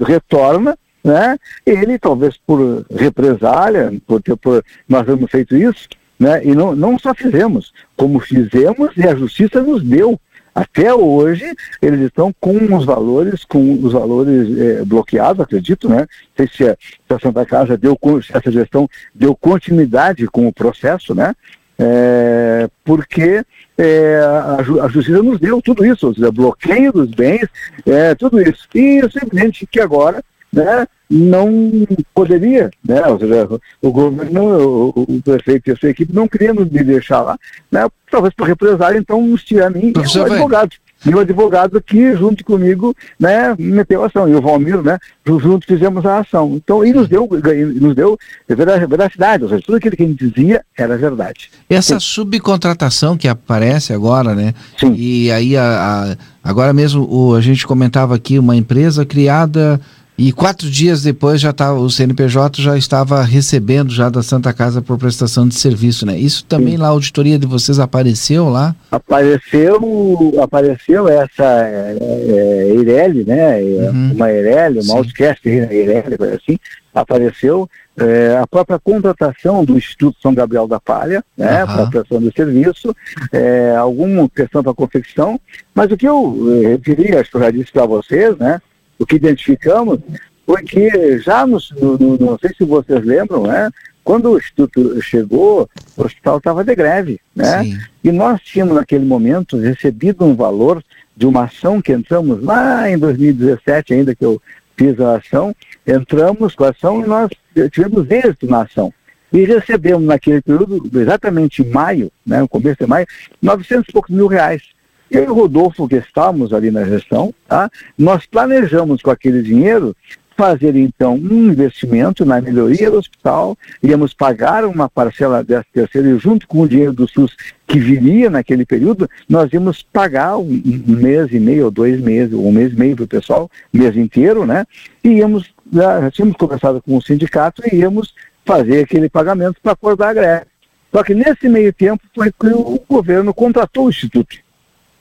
retorna, né, ele talvez por represália, por, por nós termos feito isso, né, e não, não só fizemos, como fizemos e a justiça nos deu até hoje, eles estão com os valores, com os valores é, bloqueados, acredito, né? Não sei se a, se a Santa Casa deu, se essa gestão deu continuidade com o processo, né? É, porque é, a, a, justiça nos deu tudo isso, ou seja, bloqueio dos bens, é, tudo isso. E simplesmente que agora né, não poderia, né, ou seja, o governo, o, o prefeito e a sua equipe não queriam me deixar lá, né, talvez por represália, então tirar a mim e o advogado. E o advogado que, junto comigo, né, meteu a ação. E o Valmir, né, juntos fizemos a ação. Então, e nos deu, nos deu veracidade, ou seja, tudo aquilo que a gente dizia era verdade. Essa Sim. subcontratação que aparece agora, né? Sim. E aí, a, a agora mesmo, o, a gente comentava aqui, uma empresa criada e quatro dias depois já estava o CNPJ já estava recebendo já da Santa Casa por prestação de serviço, né? Isso também Sim. lá a auditoria de vocês apareceu lá? Apareceu, apareceu essa é, é, Eireli, né? É, uhum. Uma Eireli, uma outcast Eireli, assim, apareceu é, a própria contratação do Instituto São Gabriel da Palha, né, uhum. para prestação de serviço, é, alguma questão para confecção, mas o que eu referi, acho que eu já disse para vocês, né, o que identificamos foi que já no, no, não sei se vocês lembram, né? Quando o Instituto chegou, o hospital estava de greve, né? Sim. E nós tínhamos naquele momento recebido um valor de uma ação que entramos lá em 2017, ainda que eu fiz a ação, entramos com a ação e nós tivemos êxito na ação. E recebemos naquele período, exatamente em maio, né, no começo de maio, 900 e poucos mil reais. Eu e o Rodolfo, que estávamos ali na gestão, tá? nós planejamos com aquele dinheiro fazer então um investimento na melhoria do hospital, íamos pagar uma parcela dessa terceira e junto com o dinheiro do SUS que viria naquele período, nós íamos pagar um, mês e meio ou dois meses, ou um mês e meio para o pessoal, mês inteiro, né? E íamos, já tínhamos conversado com o sindicato e íamos fazer aquele pagamento para acordar a greve. Só que nesse meio tempo foi que o governo contratou o Instituto.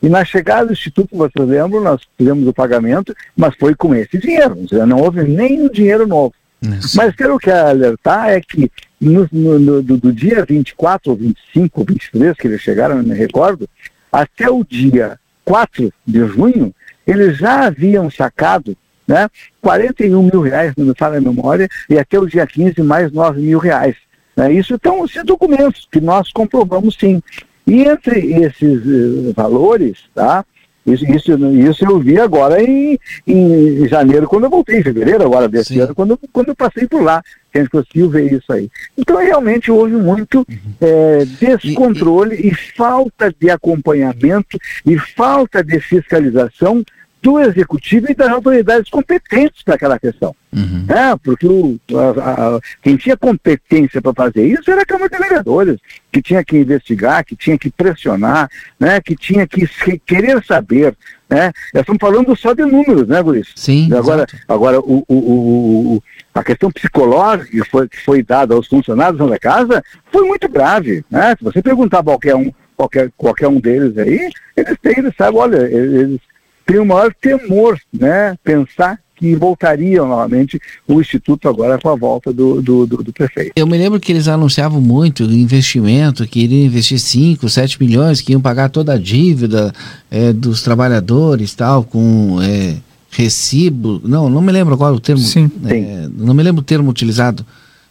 E na chegada do Instituto, vocês lembram, nós fizemos o pagamento, mas foi com esse dinheiro, não houve nem dinheiro novo. Isso. Mas quero que alertar é que no, no, no, do, dia 24 ou 25 ou 23 que eles chegaram, não me recordo, até o dia 4 de junho, eles já haviam sacado né, 41 mil reais, não me fala a memória, e até o dia 15 mais 9 mil reais. Né? Isso estão esses documentos que nós comprovamos sim. E entre esses uh, valores, tá? Isso, isso, isso eu vi agora em, em janeiro, quando eu voltei, em fevereiro agora desse Sim. ano, quando, quando eu passei por lá, que a gente conseguiu ver isso aí. Então, realmente, houve muito uhum. é, descontrole e, e... e falta de acompanhamento e falta de fiscalização do executivo e das autoridades competentes para aquela questão. Uhum. É, porque o, a, a, quem tinha competência para fazer isso era a Câmara de Vereadores, que tinha que investigar, que tinha que pressionar, né, que tinha que querer saber. Né? Nós estamos falando só de números, né, Guris? Sim. Agora, agora o, o, o, a questão psicológica que foi, que foi dada aos funcionários da casa foi muito grave. Né? Se você perguntar a qualquer um, qualquer, qualquer um deles aí, eles têm, eles sabem, olha, eles tem o maior temor, né? Pensar que voltariam novamente o Instituto agora com a volta do, do, do, do, prefeito. Eu me lembro que eles anunciavam muito investimento, que iriam investir 5, 7 milhões, que iam pagar toda a dívida é, dos trabalhadores tal, com é, recibo. Não, não me lembro agora o termo. Sim. É, não me lembro o termo utilizado.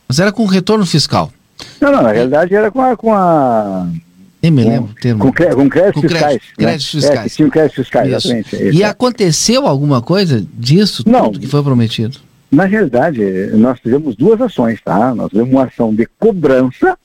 Mas era com retorno fiscal. Não, não, na realidade era com a, com a nem me lembro o termo. Com, com créditos com fiscais. Créditos, né? fiscais. É, tinham créditos fiscais, exatamente. É e aconteceu alguma coisa disso, Não, tudo que foi prometido? Na realidade, nós fizemos duas ações, tá? Nós fizemos uma ação de cobrança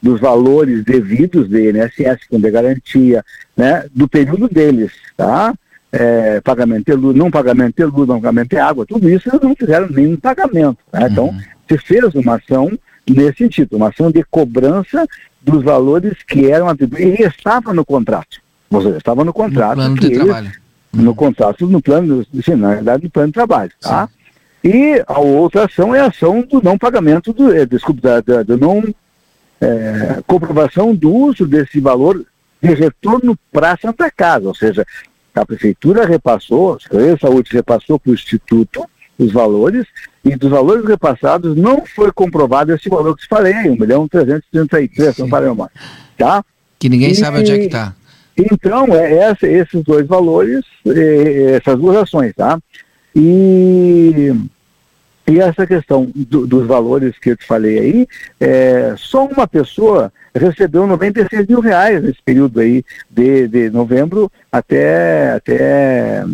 dos valores devidos do INSS, com de garantia, né? Do período deles, tá? É, pagamento de luz, não pagamento de luz, não pagamento de água, tudo isso eles não fizeram nenhum pagamento. Tá? Então, uhum. se fez uma ação nesse sentido, uma ação de cobrança dos valores que eram atribuídos. E estava no contrato. Ou seja, estava no contrato. No plano de eles, trabalho. no contrato, no plano, assim, na realidade, no plano de trabalho, tá? E a outra ação é a ação do não pagamento, do, é, desculpe, da, da, do não é, comprovação do uso desse valor de retorno para a Santa Casa, ou seja, a Prefeitura repassou, a Secretaria de Saúde repassou para o Instituto os valores, e dos valores repassados não foi comprovado esse valor que te falei, 1 milhão 333, não falei mais, tá? Que ninguém e, sabe onde é que está. Então, é essa, esses dois valores, é, essas duas ações, tá? E, e essa questão do, dos valores que eu te falei aí, é, só uma pessoa recebeu 96 mil reais nesse período aí de, de novembro até, até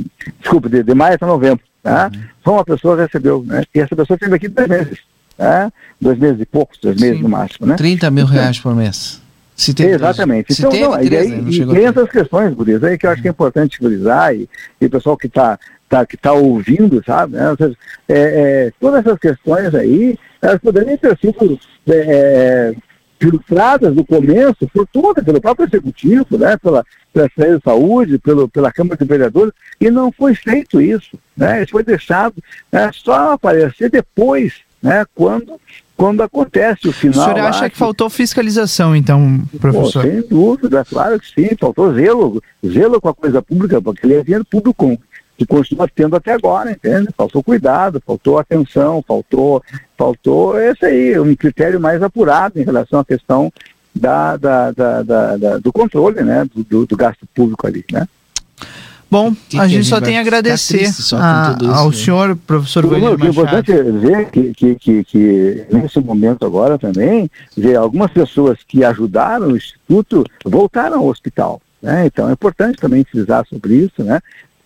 desculpa, de, de maio até novembro. Tá? Uhum. Só uma pessoa recebeu, né? E essa pessoa teve aqui dois meses. Tá? Dois meses e poucos, dois Sim. meses no máximo. Né? 30 mil então, reais por mês. Se tem Exatamente. Se então, tem, não, e, aí, não e tem essas questões, Gurias, aí que eu acho que é importante frisar, e, e o pessoal que está tá, que tá ouvindo, sabe? Né? Seja, é, é, todas essas questões aí, elas poderiam ter sido é, é filtradas no começo por toda, pelo próprio executivo, né, pela, pela Secretaria de Saúde, pelo, pela Câmara de Vereadores, e não foi feito isso. Né, isso foi deixado né, só aparecer depois, né, quando, quando acontece o final. O senhor acha que, que faltou fiscalização, então, professor? Pô, sem dúvida, claro que sim, faltou zelo, zelo com a coisa pública, porque ele é dinheiro público que continua tendo até agora, entende? Faltou cuidado, faltou atenção, faltou, faltou esse aí, um critério mais apurado em relação à questão da, da, da, da do controle, né, do, do, gasto público ali, né? Bom, que a, gente a gente só tem a agradecer a, isso, ao né? senhor, professor Vladimir Machado. O importante é ver que, que, que, que, nesse momento agora também, ver algumas pessoas que ajudaram o Instituto voltaram ao hospital. Né? Então é importante também frisar sobre isso, né?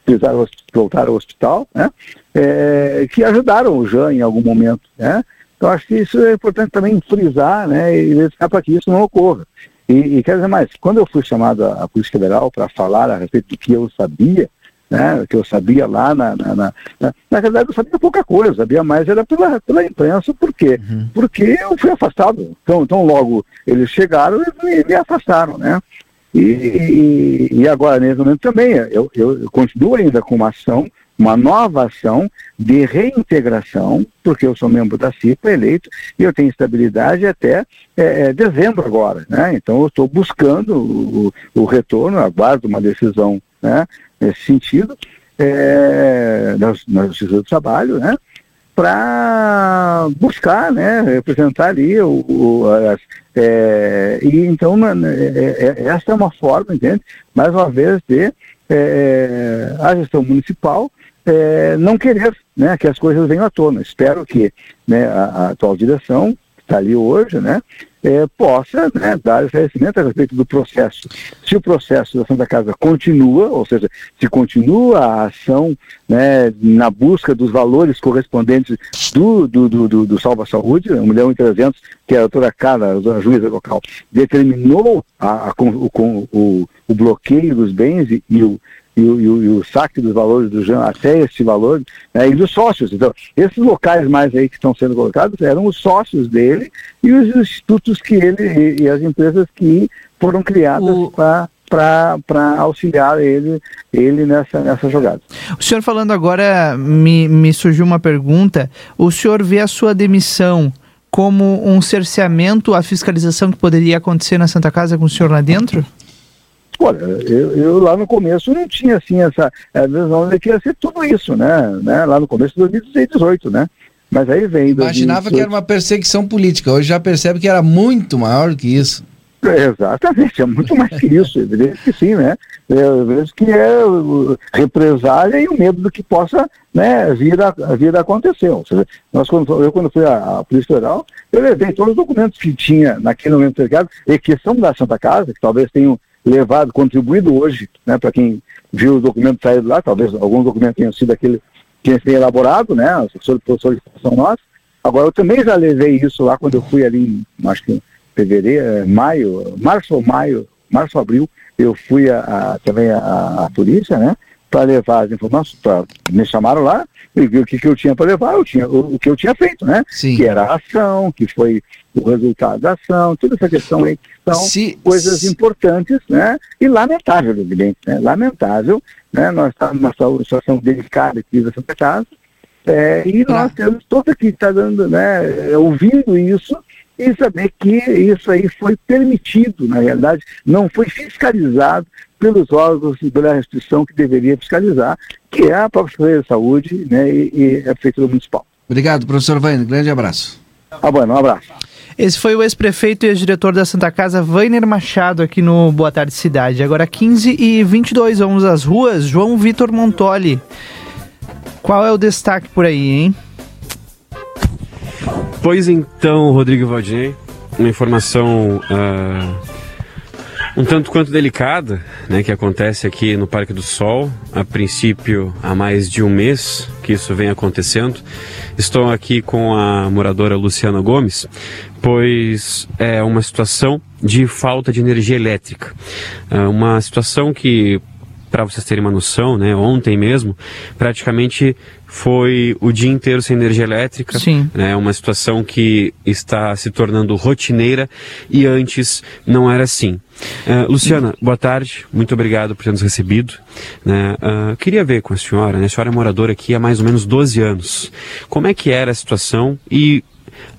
Precisaram voltar ao hospital, né? É, que ajudaram o Jean em algum momento. Né? Então acho que isso é importante também frisar né? e verificar para que isso não ocorra. E, e quer dizer mais, quando eu fui chamado à Polícia Federal para falar a respeito do que eu sabia, né, que eu sabia lá na, na, na, na, na verdade eu sabia pouca coisa, sabia mais era pela, pela imprensa, por quê? Uhum. Porque eu fui afastado, então, então logo eles chegaram e me, me afastaram, né? E, e, e, agora, nesse momento também, eu, eu, continuo ainda com uma ação, uma nova ação de reintegração, porque eu sou membro da CIPA, eleito, e eu tenho estabilidade até é, é, dezembro agora. Né? Então, eu estou buscando o, o, retorno, aguardo uma decisão né, nesse sentido, é, na, na Justiça do Trabalho, né? para buscar, né, representar ali o, o as, é, e então é, é, essa é uma forma, entende? Mais uma vez de é, a gestão municipal é, não querer, né, que as coisas venham à tona. Espero que né, a, a atual direção está ali hoje, né, é, possa né, dar esclarecimento a respeito do processo. Se o processo da Santa Casa continua, ou seja, se continua a ação né, na busca dos valores correspondentes do, do, do, do Salva Saúde, 1 milhão e 300, que a doutora Carla, a juíza local, determinou a, a, o, o, o bloqueio dos bens e, e o, e o, e, o, e o, saque dos valores do Jean até esse valor, né, e dos sócios. Então, esses locais mais aí que estão sendo colocados eram os sócios dele e os institutos que ele e, e as empresas que foram criadas o... para para auxiliar ele, ele nessa, nessa jogada. O senhor falando agora, me, me surgiu uma pergunta. O senhor vê a sua demissão como um cerceamento à fiscalização que poderia acontecer na Santa Casa com o senhor lá dentro? Olha, eu, eu, lá no começo não tinha assim essa visão de que ia ser tudo isso, né? né? Lá no começo de 2018, né? Mas aí vem. Imaginava 2018. que era uma perseguição política, hoje já percebe que era muito maior do que isso. exatamente, é muito mais que isso, evidente que sim, né? Eu vejo que é represália e o medo do que possa né, vir, a, vir a acontecer. Seja, nós, quando, eu, quando fui à, à Polícia Federal, eu levei todos os documentos que tinha naquele momento cercado e que são da Santa Casa, que talvez tenham levado, contribuído hoje, né, para quem viu os documentos saídos lá, talvez alguns documentos tenham sido aquele que a gente tem elaborado, né, por solicitação nossa. Agora, eu também já levei isso lá quando eu fui ali, acho que em fevereiro, eh, maio, março ou maio, março abril, eu fui a, a também à polícia, né, para levar as informações, pra, me chamaram lá, e o que, que eu tinha para levar, eu tinha, o, o, que eu tinha feito, né? Sim. Que era a ação, que foi o resultado da ação, toda essa questão aí que são se, coisas se... importantes, né? E lamentável, evidente, né? Lamentável, né? Nós estamos numa situação delicada aqui da Santa Casa, é, e nós temos todo aqui está dando, né, ouvindo isso e saber que isso aí foi permitido, na realidade, não foi fiscalizado pelos órgãos pela restrição que deveria fiscalizar, que é a própria Secretaria de Saúde né, e, e a Prefeitura Municipal. Obrigado, professor Vainer. Grande abraço. Ah, bueno, um abraço. Esse foi o ex-prefeito e ex-diretor da Santa Casa, Vainer Machado, aqui no Boa Tarde Cidade. Agora 15 e 22, vamos às ruas. João Vitor Montoli. Qual é o destaque por aí, hein? Pois então, Rodrigo Valdinei, uma informação uh, um tanto quanto delicada, né, que acontece aqui no Parque do Sol, a princípio há mais de um mês que isso vem acontecendo. Estou aqui com a moradora Luciana Gomes, pois é uma situação de falta de energia elétrica. Uh, uma situação que para vocês terem uma noção, né, ontem mesmo, praticamente foi o dia inteiro sem energia elétrica. Sim. Né, uma situação que está se tornando rotineira e antes não era assim. Uh, Luciana, boa tarde, muito obrigado por ter nos recebido. Né? Uh, queria ver com a senhora, né? a senhora é moradora aqui há mais ou menos 12 anos. Como é que era a situação e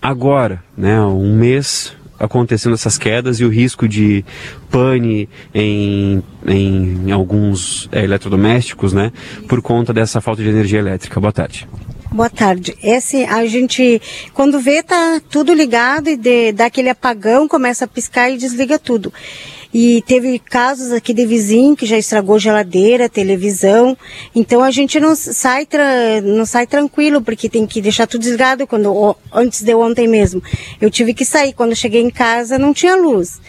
agora, né, um mês acontecendo essas quedas e o risco de pane em, em alguns é, eletrodomésticos, né, por conta dessa falta de energia elétrica. Boa tarde. Boa tarde. Esse, a gente, quando vê, tá tudo ligado e de, dá aquele apagão, começa a piscar e desliga tudo. E teve casos aqui de vizinho que já estragou geladeira, televisão. Então a gente não sai, não sai tranquilo, porque tem que deixar tudo desligado quando, antes de ontem mesmo. Eu tive que sair. Quando cheguei em casa não tinha luz.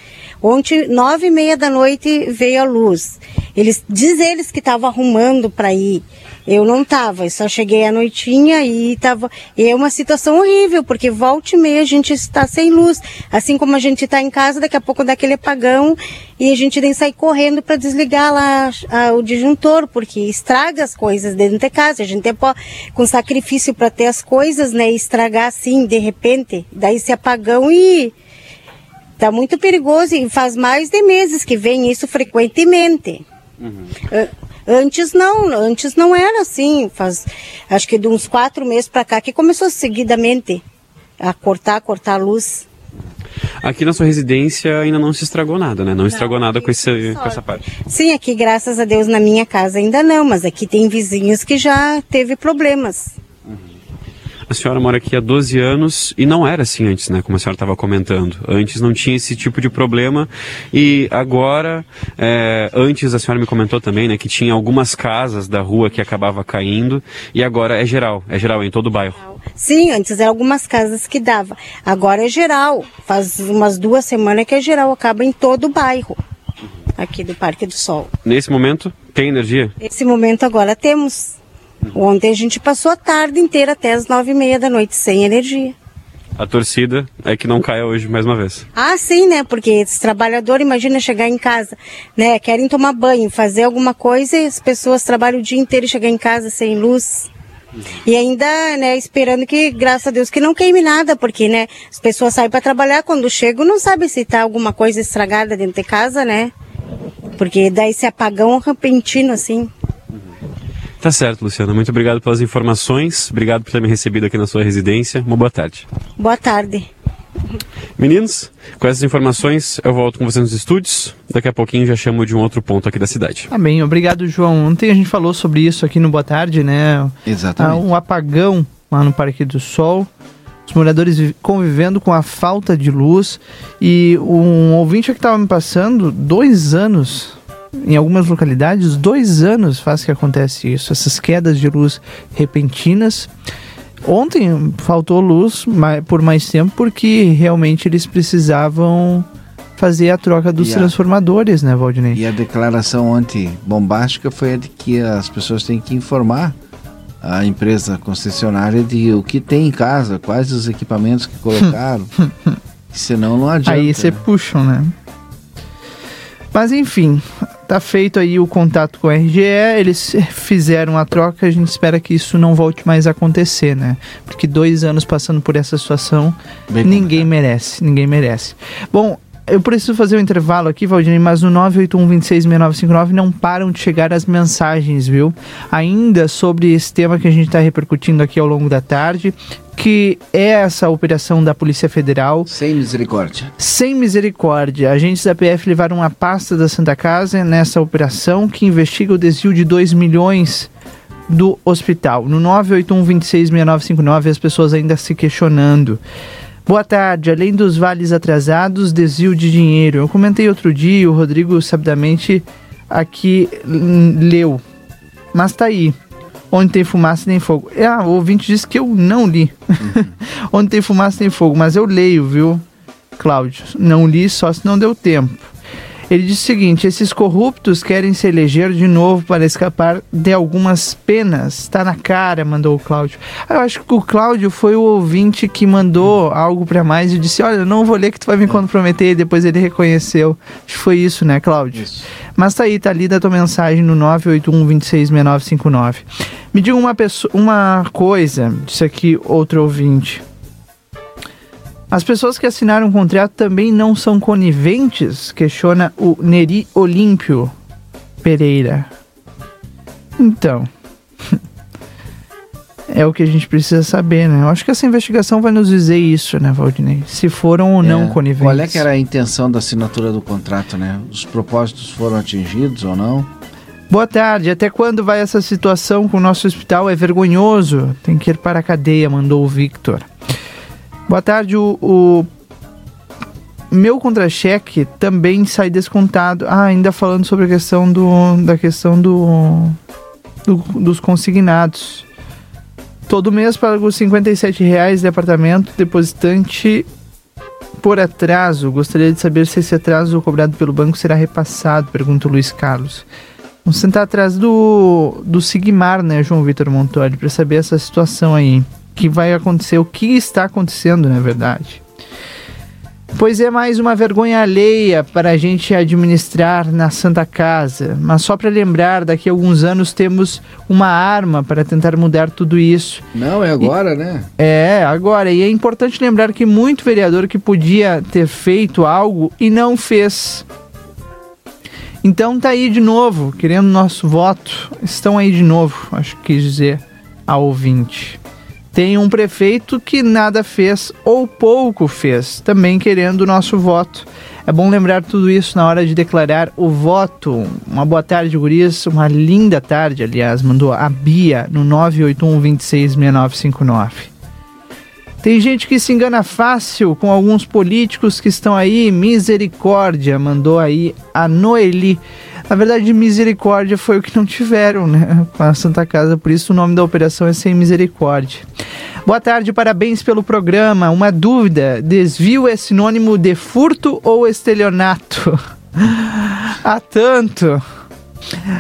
Ontem, nove e meia da noite, veio a luz. Eles, diz eles que estavam arrumando para ir. Eu não estava, eu só cheguei à noitinha e estava. E é uma situação horrível, porque volta e meia a gente está sem luz. Assim como a gente está em casa, daqui a pouco dá aquele apagão e a gente tem que sair correndo para desligar lá a, o disjuntor, porque estraga as coisas dentro de casa. A gente tem com sacrifício para ter as coisas, né? Estragar assim, de repente. Daí esse apagão e. Tá muito perigoso e faz mais de meses que vem isso frequentemente. Uhum. Antes não, antes não era assim. Faz, acho que de uns quatro meses para cá que começou seguidamente a cortar, cortar a luz. Aqui na sua residência ainda não se estragou nada, né? Não, não estragou nada com, esse, com essa parte. Sim, aqui graças a Deus na minha casa ainda não, mas aqui tem vizinhos que já teve problemas. A senhora mora aqui há 12 anos e não era assim antes, né? Como a senhora estava comentando. Antes não tinha esse tipo de problema e agora, é, antes a senhora me comentou também, né? Que tinha algumas casas da rua que acabava caindo e agora é geral, é geral em todo o bairro. Sim, antes eram algumas casas que dava. Agora é geral. Faz umas duas semanas que é geral, acaba em todo o bairro aqui do Parque do Sol. Nesse momento, tem energia? Nesse momento agora temos. Ontem a gente passou a tarde inteira até as nove e meia da noite sem energia. A torcida é que não caia hoje mais uma vez. Ah, sim, né? Porque esse trabalhador, imagina chegar em casa, né? Querem tomar banho, fazer alguma coisa e as pessoas trabalham o dia inteiro e chegar em casa sem luz. E ainda, né, esperando que, graças a Deus, que não queime nada, porque, né, as pessoas saem para trabalhar, quando chegam não sabem se tá alguma coisa estragada dentro de casa, né? Porque dá esse apagão repentino, assim. Tá certo, Luciana. Muito obrigado pelas informações. Obrigado por ter me recebido aqui na sua residência. Uma boa tarde. Boa tarde. Meninos, com essas informações eu volto com vocês nos estúdios. Daqui a pouquinho já chamo de um outro ponto aqui da cidade. Amém. Obrigado, João. Ontem a gente falou sobre isso aqui no Boa Tarde, né? Exatamente. Um apagão lá no Parque do Sol. Os moradores convivendo com a falta de luz. E um ouvinte que estava me passando dois anos em algumas localidades, dois anos faz que acontece isso, essas quedas de luz repentinas. Ontem faltou luz por mais tempo porque realmente eles precisavam fazer a troca dos transformadores, né, Valdinei? E a declaração anti-bombástica foi a de que as pessoas têm que informar a empresa concessionária de o que tem em casa, quais os equipamentos que colocaram. senão não adianta. Aí você né? puxam, né? Mas enfim, tá feito aí o contato com a RGE, eles fizeram a troca, a gente espera que isso não volte mais a acontecer, né? Porque dois anos passando por essa situação, Bem ninguém complicado. merece, ninguém merece. Bom, eu preciso fazer um intervalo aqui, Valdinei, mas no 981-266959 não param de chegar as mensagens, viu? Ainda sobre esse tema que a gente está repercutindo aqui ao longo da tarde, que é essa operação da Polícia Federal. Sem misericórdia. Sem misericórdia. Agentes da PF levaram a pasta da Santa Casa nessa operação que investiga o desvio de 2 milhões do hospital. No 981-266959 as pessoas ainda se questionando. Boa tarde. Além dos vales atrasados, desvio de dinheiro. Eu comentei outro dia, o Rodrigo sabidamente aqui leu. Mas tá aí. Onde tem fumaça tem fogo. Ah, o ouvinte disse que eu não li. Uhum. Onde tem fumaça tem fogo, mas eu leio, viu, Cláudio? Não li só se não deu tempo. Ele diz o seguinte: esses corruptos querem se eleger de novo para escapar de algumas penas. Está na cara, mandou o Cláudio. Eu acho que o Cláudio foi o ouvinte que mandou algo para mais e disse: Olha, não vou ler que tu vai me comprometer. E depois ele reconheceu. Acho que foi isso, né, Cláudio? Isso. Mas tá aí, tá lida a tua mensagem no 981 Me diga uma, pessoa, uma coisa, disse aqui outro ouvinte. As pessoas que assinaram o contrato também não são coniventes? Questiona o Neri Olímpio Pereira. Então. é o que a gente precisa saber, né? Eu acho que essa investigação vai nos dizer isso, né, Valdinei? Se foram ou não é, coniventes. Qual é que era a intenção da assinatura do contrato, né? Os propósitos foram atingidos ou não? Boa tarde. Até quando vai essa situação com o nosso hospital? É vergonhoso. Tem que ir para a cadeia, mandou o Victor. Boa tarde, o, o meu contra-cheque também sai descontado. Ah, ainda falando sobre a questão do da questão do, do dos consignados. Todo mês pago 57 reais de apartamento depositante por atraso. Gostaria de saber se esse atraso cobrado pelo banco será repassado, pergunta o Luiz Carlos. Vamos sentar atrás do, do Sigmar, né, João Vitor Montori, para saber essa situação aí que vai acontecer, o que está acontecendo, na verdade. Pois é mais uma vergonha alheia para a gente administrar na Santa Casa. Mas só para lembrar, daqui a alguns anos temos uma arma para tentar mudar tudo isso. Não, é agora, e, né? É, agora. E é importante lembrar que muito vereador que podia ter feito algo e não fez. Então tá aí de novo, querendo nosso voto. Estão aí de novo, acho que quis dizer ao ouvinte tem um prefeito que nada fez ou pouco fez, também querendo o nosso voto. É bom lembrar tudo isso na hora de declarar o voto. Uma boa tarde, Gurias. Uma linda tarde, aliás, mandou a Bia no 981 266959. Tem gente que se engana fácil com alguns políticos que estão aí. Misericórdia, mandou aí a Noeli. Na verdade, misericórdia foi o que não tiveram, né? Com a Santa Casa, por isso o nome da operação é Sem Misericórdia. Boa tarde, parabéns pelo programa. Uma dúvida: desvio é sinônimo de furto ou estelionato? há tanto.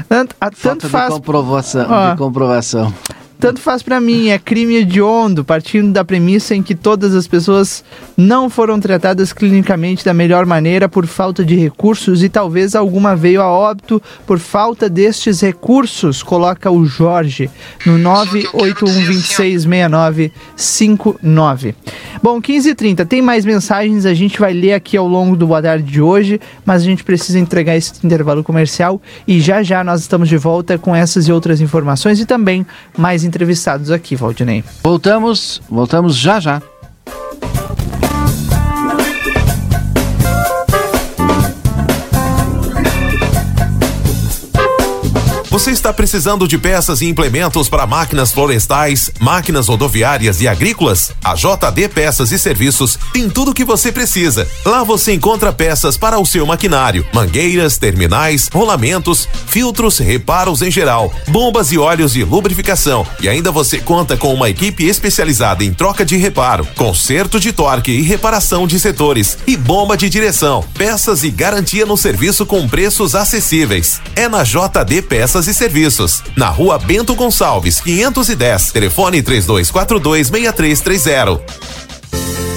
Tanto, há tanto Falta faz. De comprovação, Ó, de comprovação tanto faz para mim, é crime hediondo, partindo da premissa em que todas as pessoas não foram tratadas clinicamente da melhor maneira por falta de recursos e talvez alguma veio a óbito por falta destes recursos, coloca o Jorge no 981266959. Bom, 15h30, tem mais mensagens, a gente vai ler aqui ao longo do Boa Tarde de hoje, mas a gente precisa entregar esse intervalo comercial e já já nós estamos de volta com essas e outras informações e também mais entrevistados aqui, Valdinei. Voltamos, voltamos já já. Você está precisando de peças e implementos para máquinas florestais, máquinas rodoviárias e agrícolas? A JD Peças e Serviços tem tudo o que você precisa. Lá você encontra peças para o seu maquinário, mangueiras, terminais, rolamentos, filtros, reparos em geral, bombas e óleos de lubrificação. E ainda você conta com uma equipe especializada em troca de reparo, conserto de torque e reparação de setores e bomba de direção. Peças e garantia no serviço com preços acessíveis. É na JD Peças e Serviços, na rua Bento Gonçalves, 510, telefone 3242 6330.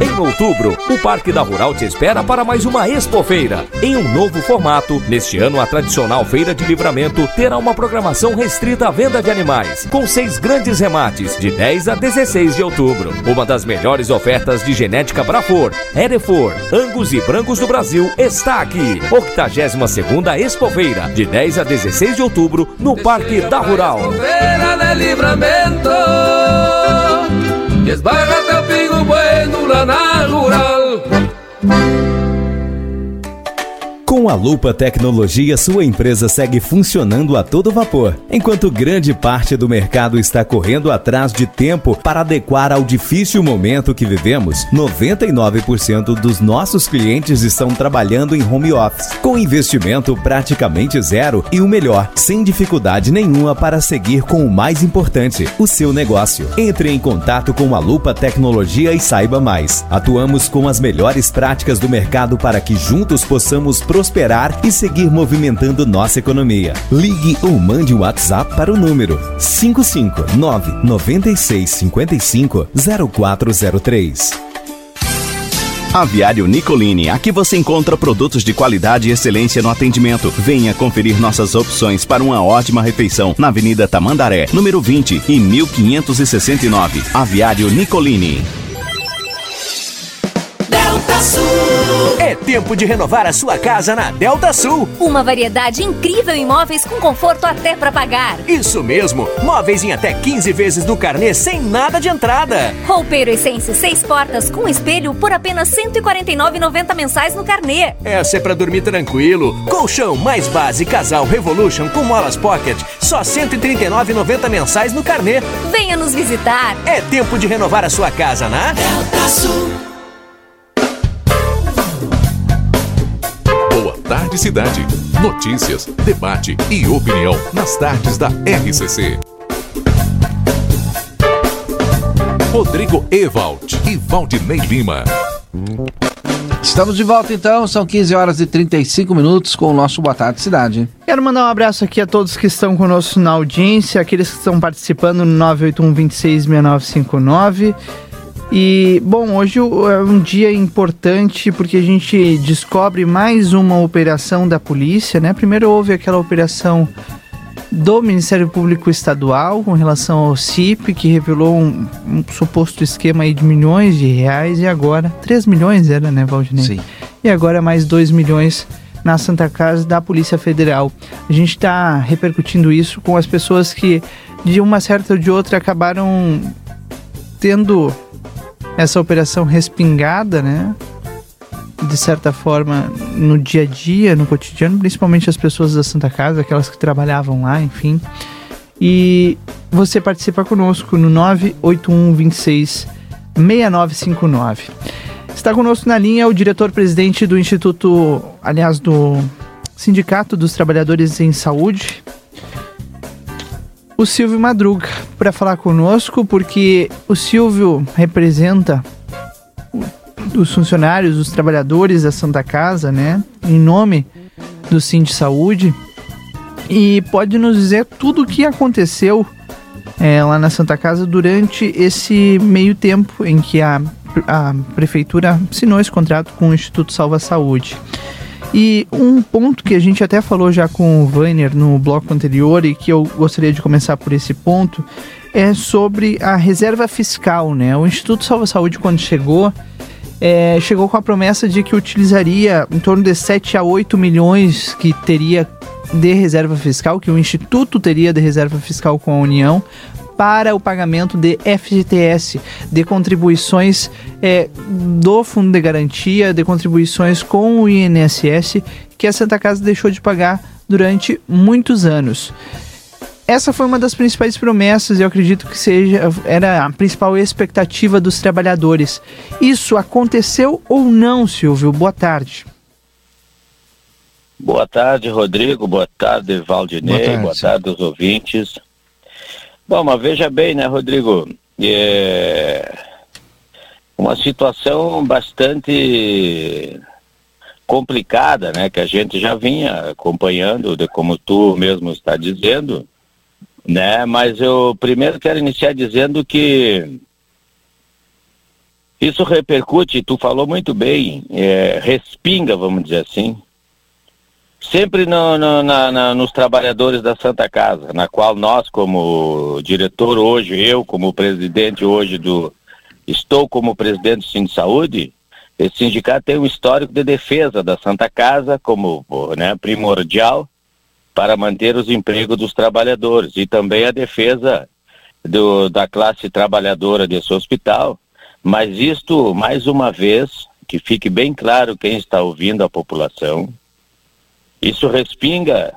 Em outubro, o Parque da Rural te espera para mais uma Expofeira. Em um novo formato, neste ano a tradicional Feira de Livramento terá uma programação restrita à venda de animais, com seis grandes remates, de 10 a 16 de outubro. Uma das melhores ofertas de genética Brafor, Erefor, Angus e Brancos do Brasil está aqui. 82ª Expofeira, de 10 a 16 de outubro, no Parque da Rural. Feira de Livramento Esbarra teu pingo bueno a Lupa Tecnologia, sua empresa segue funcionando a todo vapor, enquanto grande parte do mercado está correndo atrás de tempo para adequar ao difícil momento que vivemos. 99% dos nossos clientes estão trabalhando em home office, com investimento praticamente zero e o melhor, sem dificuldade nenhuma para seguir com o mais importante, o seu negócio. Entre em contato com a Lupa Tecnologia e saiba mais. Atuamos com as melhores práticas do mercado para que juntos possamos prosperar e seguir movimentando nossa economia. Ligue ou mande um WhatsApp para o número 559 9655 0403. Aviário Nicolini, aqui você encontra produtos de qualidade e excelência no atendimento. Venha conferir nossas opções para uma ótima refeição na Avenida Tamandaré, número 20 e 1569. Aviário Nicolini. Tempo de renovar a sua casa na Delta Sul. Uma variedade incrível em móveis com conforto até para pagar. Isso mesmo, móveis em até 15 vezes no carnê sem nada de entrada. Roupeiro Essência seis portas com espelho por apenas R$ 149,90 mensais no carnê. Essa é para dormir tranquilo. Colchão mais base casal Revolution com molas pocket, só R$ 139,90 mensais no carnê. Venha nos visitar. É tempo de renovar a sua casa na Delta Sul. Tarde Cidade. Notícias, debate e opinião nas tardes da RCC. Rodrigo Evald e Valdinei Lima. Estamos de volta então, são 15 horas e 35 minutos com o nosso Boa Tarde Cidade. Quero mandar um abraço aqui a todos que estão conosco na audiência, aqueles que estão participando no 981 26 6959. E, bom, hoje é um dia importante porque a gente descobre mais uma operação da polícia, né? Primeiro houve aquela operação do Ministério Público Estadual com relação ao CIP, que revelou um, um suposto esquema de milhões de reais, e agora, 3 milhões era, né, Valdinei? Sim. E agora mais 2 milhões na Santa Casa da Polícia Federal. A gente está repercutindo isso com as pessoas que, de uma certa ou de outra, acabaram tendo essa operação respingada, né? De certa forma, no dia a dia, no cotidiano, principalmente as pessoas da Santa Casa, aquelas que trabalhavam lá, enfim. E você participa conosco no 981 26 6959. Está conosco na linha o diretor-presidente do Instituto, aliás, do Sindicato dos Trabalhadores em Saúde, o Silvio Madruga, para falar conosco, porque o Silvio representa os funcionários, os trabalhadores da Santa Casa, né? Em nome do Sim de Saúde. E pode nos dizer tudo o que aconteceu é, lá na Santa Casa durante esse meio tempo em que a, a prefeitura assinou esse contrato com o Instituto Salva Saúde. E um ponto que a gente até falou já com o Vainer no bloco anterior e que eu gostaria de começar por esse ponto é sobre a reserva fiscal, né? O Instituto Salva Saúde, quando chegou, é, chegou com a promessa de que utilizaria em torno de 7 a 8 milhões que teria de reserva fiscal, que o Instituto teria de reserva fiscal com a União, para o pagamento de FGTS, de contribuições é, do Fundo de Garantia, de contribuições com o INSS, que a Santa Casa deixou de pagar durante muitos anos. Essa foi uma das principais promessas e eu acredito que seja era a principal expectativa dos trabalhadores. Isso aconteceu ou não, Silvio? Boa tarde. Boa tarde, Rodrigo. Boa tarde, Valdinei. Boa tarde, Boa tarde aos ouvintes. Bom, mas veja bem, né, Rodrigo? É uma situação bastante complicada, né, que a gente já vinha acompanhando, de como tu mesmo está dizendo, né? Mas eu primeiro quero iniciar dizendo que isso repercute, tu falou muito bem, é, respinga, vamos dizer assim, sempre no, no, na, na, nos trabalhadores da Santa Casa, na qual nós, como diretor hoje, eu como presidente hoje do, estou como presidente do Sindicato de Saúde, esse sindicato tem um histórico de defesa da Santa Casa como né, primordial para manter os empregos dos trabalhadores e também a defesa do, da classe trabalhadora desse hospital. Mas isto, mais uma vez, que fique bem claro quem está ouvindo a população, isso respinga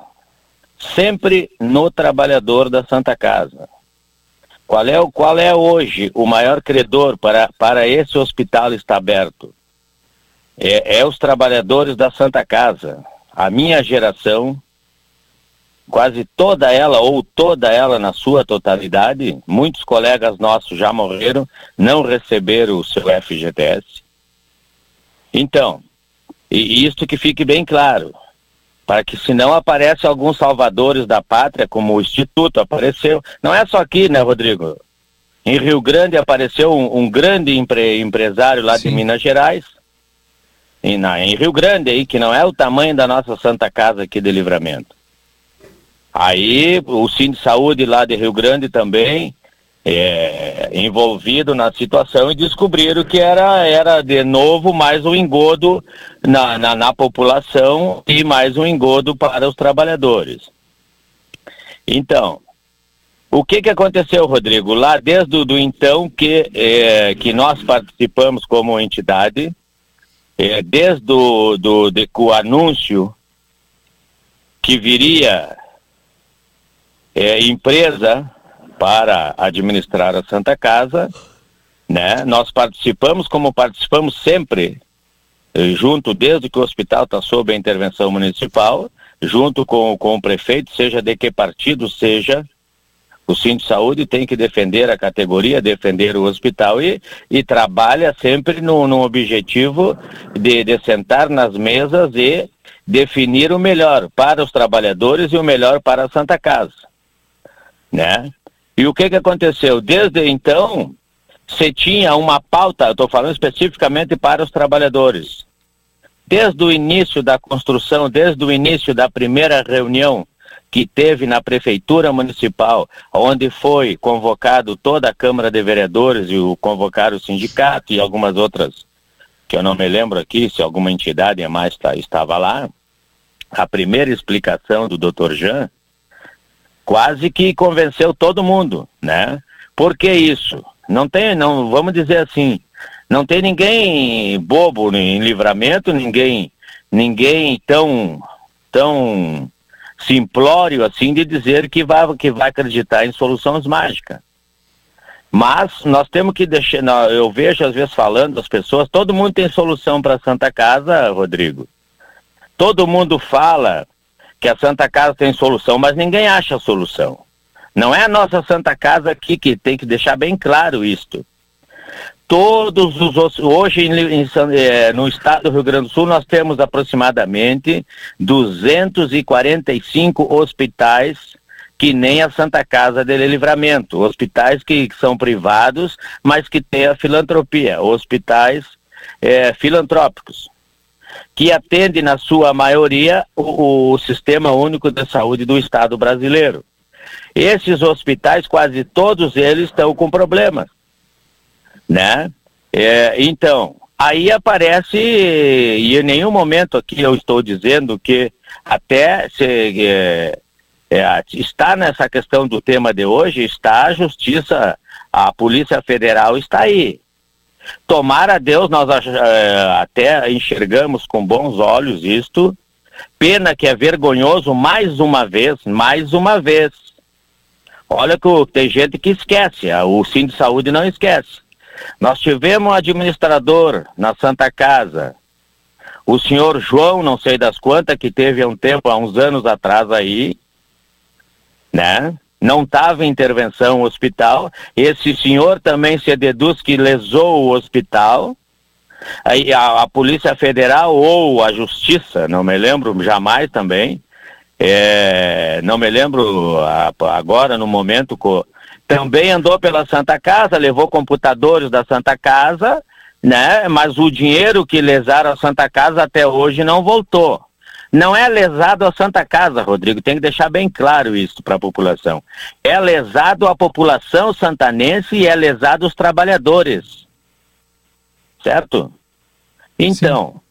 sempre no trabalhador da Santa Casa. Qual é, qual é hoje o maior credor para, para esse hospital estar aberto? É, é os trabalhadores da Santa Casa. A minha geração, quase toda ela ou toda ela na sua totalidade, muitos colegas nossos já morreram, não receberam o seu FGTS. Então, e isto que fique bem claro, para que se não aparece alguns salvadores da pátria, como o Instituto apareceu, não é só aqui, né, Rodrigo? Em Rio Grande apareceu um, um grande empre, empresário lá Sim. de Minas Gerais, em, na, em Rio Grande aí, que não é o tamanho da nossa Santa Casa aqui de Livramento. Aí o Sim de Saúde lá de Rio Grande também é, envolvido na situação e descobriram que era, era de novo mais um engodo na, na, na população e mais um engodo para os trabalhadores. Então, o que, que aconteceu, Rodrigo? Lá desde do então que, é, que nós participamos como entidade, é, desde o do, de, o anúncio que viria é, empresa para administrar a Santa Casa, né? Nós participamos como participamos sempre, eh, junto desde que o hospital está sob a intervenção municipal, junto com, com o prefeito, seja de que partido seja, o Cinto de Saúde tem que defender a categoria, defender o hospital e, e trabalha sempre no, no objetivo de, de sentar nas mesas e definir o melhor para os trabalhadores e o melhor para a Santa Casa, né? E o que, que aconteceu? Desde então, se tinha uma pauta, estou falando especificamente para os trabalhadores. Desde o início da construção, desde o início da primeira reunião que teve na prefeitura municipal, onde foi convocado toda a Câmara de Vereadores e o convocaram o sindicato e algumas outras, que eu não me lembro aqui se alguma entidade mais tá, estava lá. A primeira explicação do Dr. Jean quase que convenceu todo mundo, né? Por que isso? Não tem, não, vamos dizer assim, não tem ninguém bobo em livramento, ninguém, ninguém tão, tão simplório assim de dizer que vai, que vai acreditar em soluções mágicas. Mas nós temos que deixar, eu vejo às vezes falando as pessoas, todo mundo tem solução para Santa Casa, Rodrigo. Todo mundo fala que a Santa Casa tem solução, mas ninguém acha a solução. Não é a nossa Santa Casa aqui que tem que deixar bem claro isto. Todos os hoje em, em, é, no estado do Rio Grande do Sul nós temos aproximadamente 245 hospitais que nem a Santa Casa de Livramento, hospitais que, que são privados, mas que têm a filantropia, hospitais é, filantrópicos que atende, na sua maioria, o, o Sistema Único de Saúde do Estado brasileiro. Esses hospitais, quase todos eles estão com problemas, né? É, então, aí aparece, e em nenhum momento aqui eu estou dizendo que até se, é, é, está nessa questão do tema de hoje, está a justiça, a Polícia Federal está aí. Tomara a Deus, nós é, até enxergamos com bons olhos isto. Pena que é vergonhoso mais uma vez, mais uma vez. Olha que tem gente que esquece, o Sim de Saúde não esquece. Nós tivemos um administrador na Santa Casa, O senhor João, não sei das quantas, que teve há um tempo, há uns anos atrás aí, né? Não estava em intervenção hospital. Esse senhor também se deduz que lesou o hospital. Aí a, a Polícia Federal ou a Justiça, não me lembro jamais também, é, não me lembro agora no momento, também andou pela Santa Casa, levou computadores da Santa Casa, né? Mas o dinheiro que lesaram a Santa Casa até hoje não voltou. Não é lesado a Santa Casa, Rodrigo, tem que deixar bem claro isso para a população. É lesado a população santanense e é lesado os trabalhadores. Certo? Então,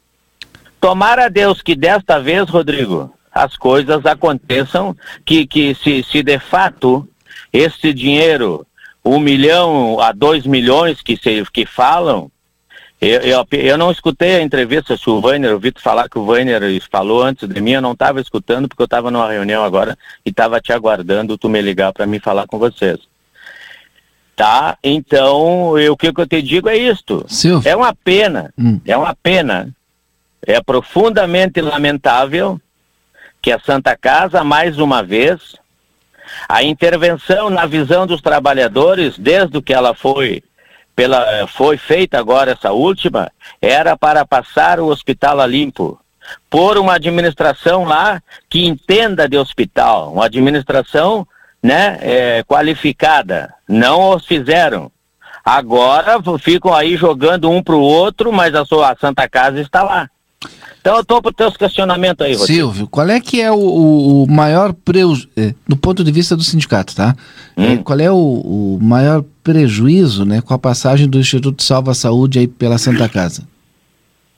Sim. tomara a Deus que desta vez, Rodrigo, as coisas aconteçam, que, que se, se de fato esse dinheiro, um milhão a dois milhões que, se, que falam, eu, eu, eu, não escutei a entrevista se o Weiner, eu ouvi falar que o Weiner falou antes de mim, eu não estava escutando porque eu estava numa reunião agora e estava te aguardando tu me ligar para mim falar com vocês. Tá? Então, eu, o que, eu te digo é isto. Silvio. É uma pena, hum. é uma pena. É profundamente lamentável que a Santa Casa, mais uma vez, a intervenção na visão dos trabalhadores, desde que ela foi pela, foi feita agora essa última, era para passar o hospital a limpo. Por uma administração lá que entenda de hospital, uma administração né, é, qualificada. Não os fizeram. Agora ficam aí jogando um para o outro, mas a sua a Santa Casa está lá. Então eu estou para os teus questionamentos aí, Rodrigo. Silvio, qual é que é o, o maior prejuízo, é, do ponto de vista do sindicato, tá? Hum. É, qual é o, o, maior prejuízo, né, com a passagem do Instituto Salva Saúde aí pela Santa Casa?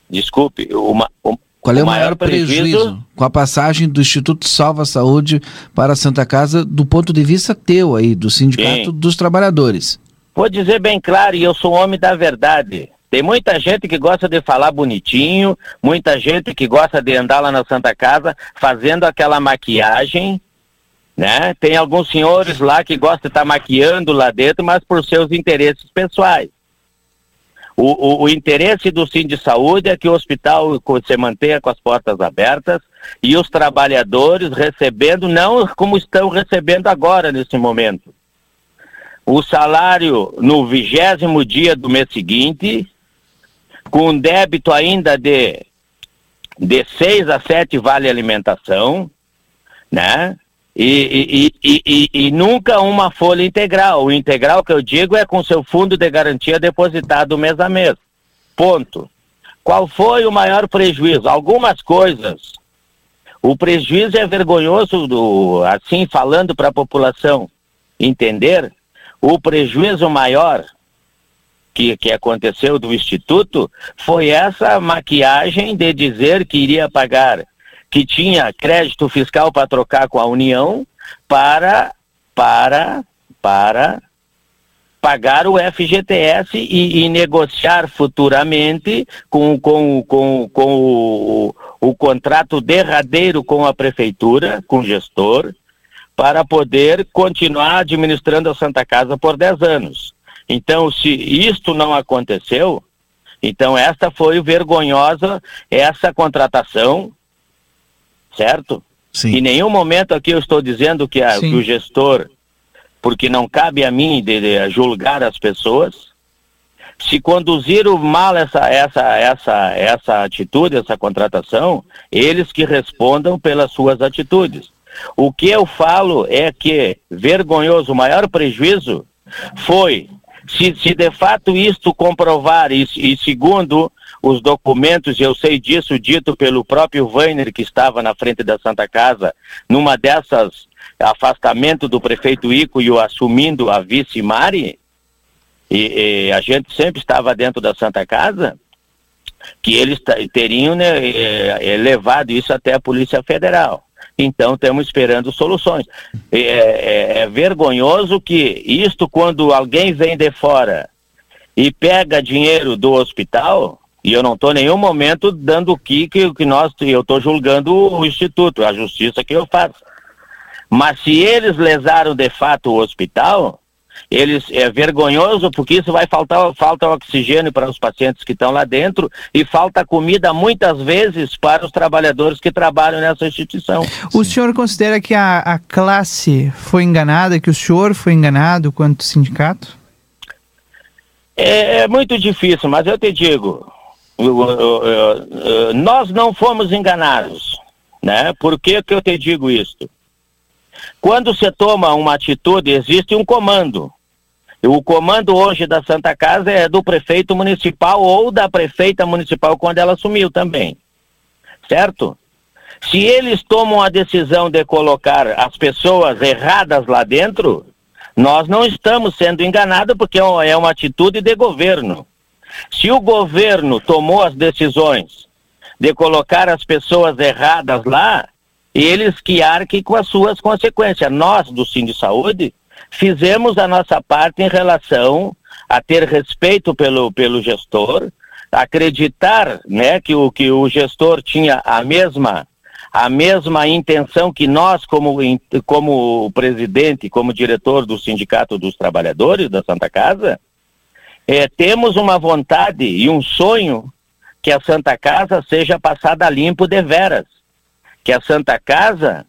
Desculpe, uma, um, qual é o, maior, maior prejuízo, prejuízo, com a passagem do Instituto Salva Saúde para a Santa Casa do ponto de vista teu aí, do Sindicato Sim. dos Trabalhadores? Vou dizer bem claro, e eu sou homem da verdade. Tem muita gente que gosta de falar bonitinho, muita gente que gosta de andar lá na Santa Casa fazendo aquela maquiagem, né? Tem alguns senhores lá que gostam de estar tá maquiando lá dentro, mas por seus interesses pessoais. O, o, o, interesse do Sim de Saúde é que o hospital se mantenha com as portas abertas e os trabalhadores recebendo, não como estão recebendo agora nesse momento. O salário no vigésimo dia do mês seguinte, com débito ainda de, de seis a sete vale alimentação, né? E, e, e, e, e nunca uma folha integral. O integral que eu digo é com seu fundo de garantia depositado mês a mês. Ponto. Qual foi o maior prejuízo? Algumas coisas. O prejuízo é vergonhoso, do, assim falando para a população entender. O prejuízo maior que, que aconteceu do Instituto foi essa maquiagem de dizer que iria pagar, que tinha crédito fiscal para trocar com a União para, para, para pagar o FGTS e, e negociar futuramente com, com, com, com o, o contrato derradeiro com a prefeitura, com o gestor, para poder continuar administrando a Santa Casa por 10 anos. Então, se isto não aconteceu, então esta foi vergonhosa, essa contratação, certo? Sim. Em nenhum momento aqui eu estou dizendo que, a, que o gestor, porque não cabe a mim de, de julgar as pessoas, se conduziram mal essa, essa, essa, essa atitude, essa contratação, eles que respondam pelas suas atitudes. O que eu falo é que vergonhoso, o maior prejuízo foi se, se de fato isto comprovar, e, e segundo os documentos, eu sei disso, dito pelo próprio Weiner, que estava na frente da Santa Casa, numa dessas afastamento do prefeito Ico e o assumindo a vice Mari, e, e, a gente sempre estava dentro da Santa Casa, que eles teriam né, é, levado isso até a Polícia Federal. Então estamos esperando soluções. É, é, é, vergonhoso que isto quando alguém vem de fora e pega dinheiro do hospital, e eu não estou em nenhum momento dando o que, que, que nós, eu estou julgando o Instituto, a justiça que eu faço. Mas se eles lesaram de fato o hospital, eles é vergonhoso porque isso vai faltar falta oxigênio para os pacientes que estão lá dentro e falta comida muitas vezes para os trabalhadores que trabalham nessa instituição. O senhor considera que a, a classe foi enganada, que o senhor foi enganado quanto sindicato? É, é muito difícil, mas eu te digo, nós não fomos enganados, né? Por que, que eu te digo isso? Quando você toma uma atitude, existe um comando. O comando hoje da Santa Casa é do prefeito municipal ou da prefeita municipal quando ela assumiu também. Certo? Se eles tomam a decisão de colocar as pessoas erradas lá dentro, nós não estamos sendo enganados porque é, uma atitude de governo. Se o governo tomou as decisões de colocar as pessoas erradas lá, eles que arquem com as suas consequências. Nós, do Sim de Saúde, fizemos a nossa parte em relação a ter respeito pelo, pelo gestor, acreditar né, que, o, que o gestor tinha a mesma a mesma intenção que nós, como, como presidente, como diretor do Sindicato dos Trabalhadores da Santa Casa, é, temos uma vontade e um sonho que a Santa Casa seja passada limpo de veras. Que a Santa Casa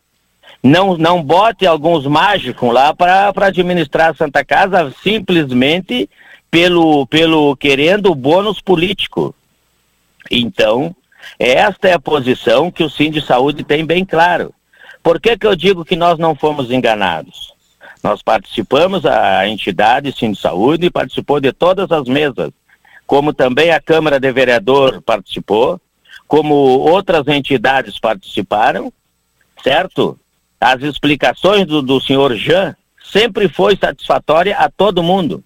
não, não bote alguns mágicos lá para administrar a Santa Casa simplesmente pelo, pelo querendo bônus político. Então, esta é a posição que o Sim de Saúde tem bem claro. Por que, que eu digo que nós não fomos enganados? Nós participamos, a entidade Sim de Saúde participou de todas as mesas, como também a Câmara de Vereador participou, como outras entidades participaram, certo? As explicações do, do senhor Jean sempre foi satisfatória a todo mundo,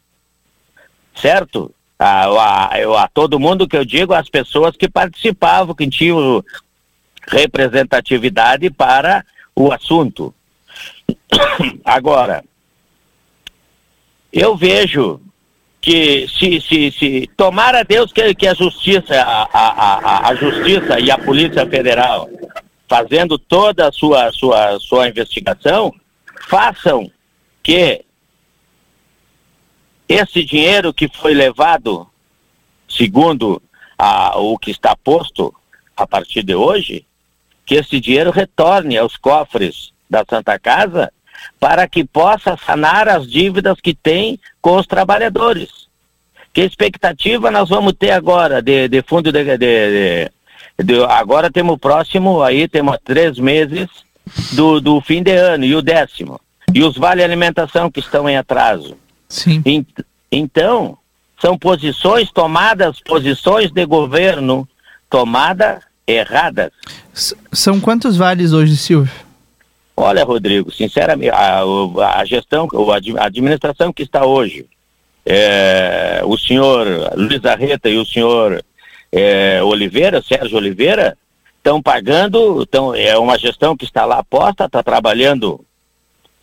certo? a, a, a, todo mundo que eu digo, as pessoas que participavam, que tinham representatividade para o assunto. Agora, eu vejo que se, se, se tomara Deus que, que a justiça, a, a, a, justiça e a Polícia Federal, fazendo toda a sua, sua, sua investigação, façam que esse dinheiro que foi levado, segundo a, o que está posto a partir de hoje, que esse dinheiro retorne aos cofres da Santa Casa para que possa sanar as dívidas que tem com os trabalhadores. Que expectativa nós vamos ter agora de, de fundo de, de, de, agora temos o próximo aí temos três meses do, do fim de ano e o décimo e os vale alimentação que estão em atraso. Sim. Então, são posições tomadas, posições de governo tomadas erradas. S são quantos vales hoje, Silvio? Olha, Rodrigo, sinceramente, a, a gestão, a administração que está hoje, é, o senhor Luiz Arreta e o senhor é, Oliveira, Sérgio Oliveira, estão pagando, tão, é uma gestão que está lá posta, está trabalhando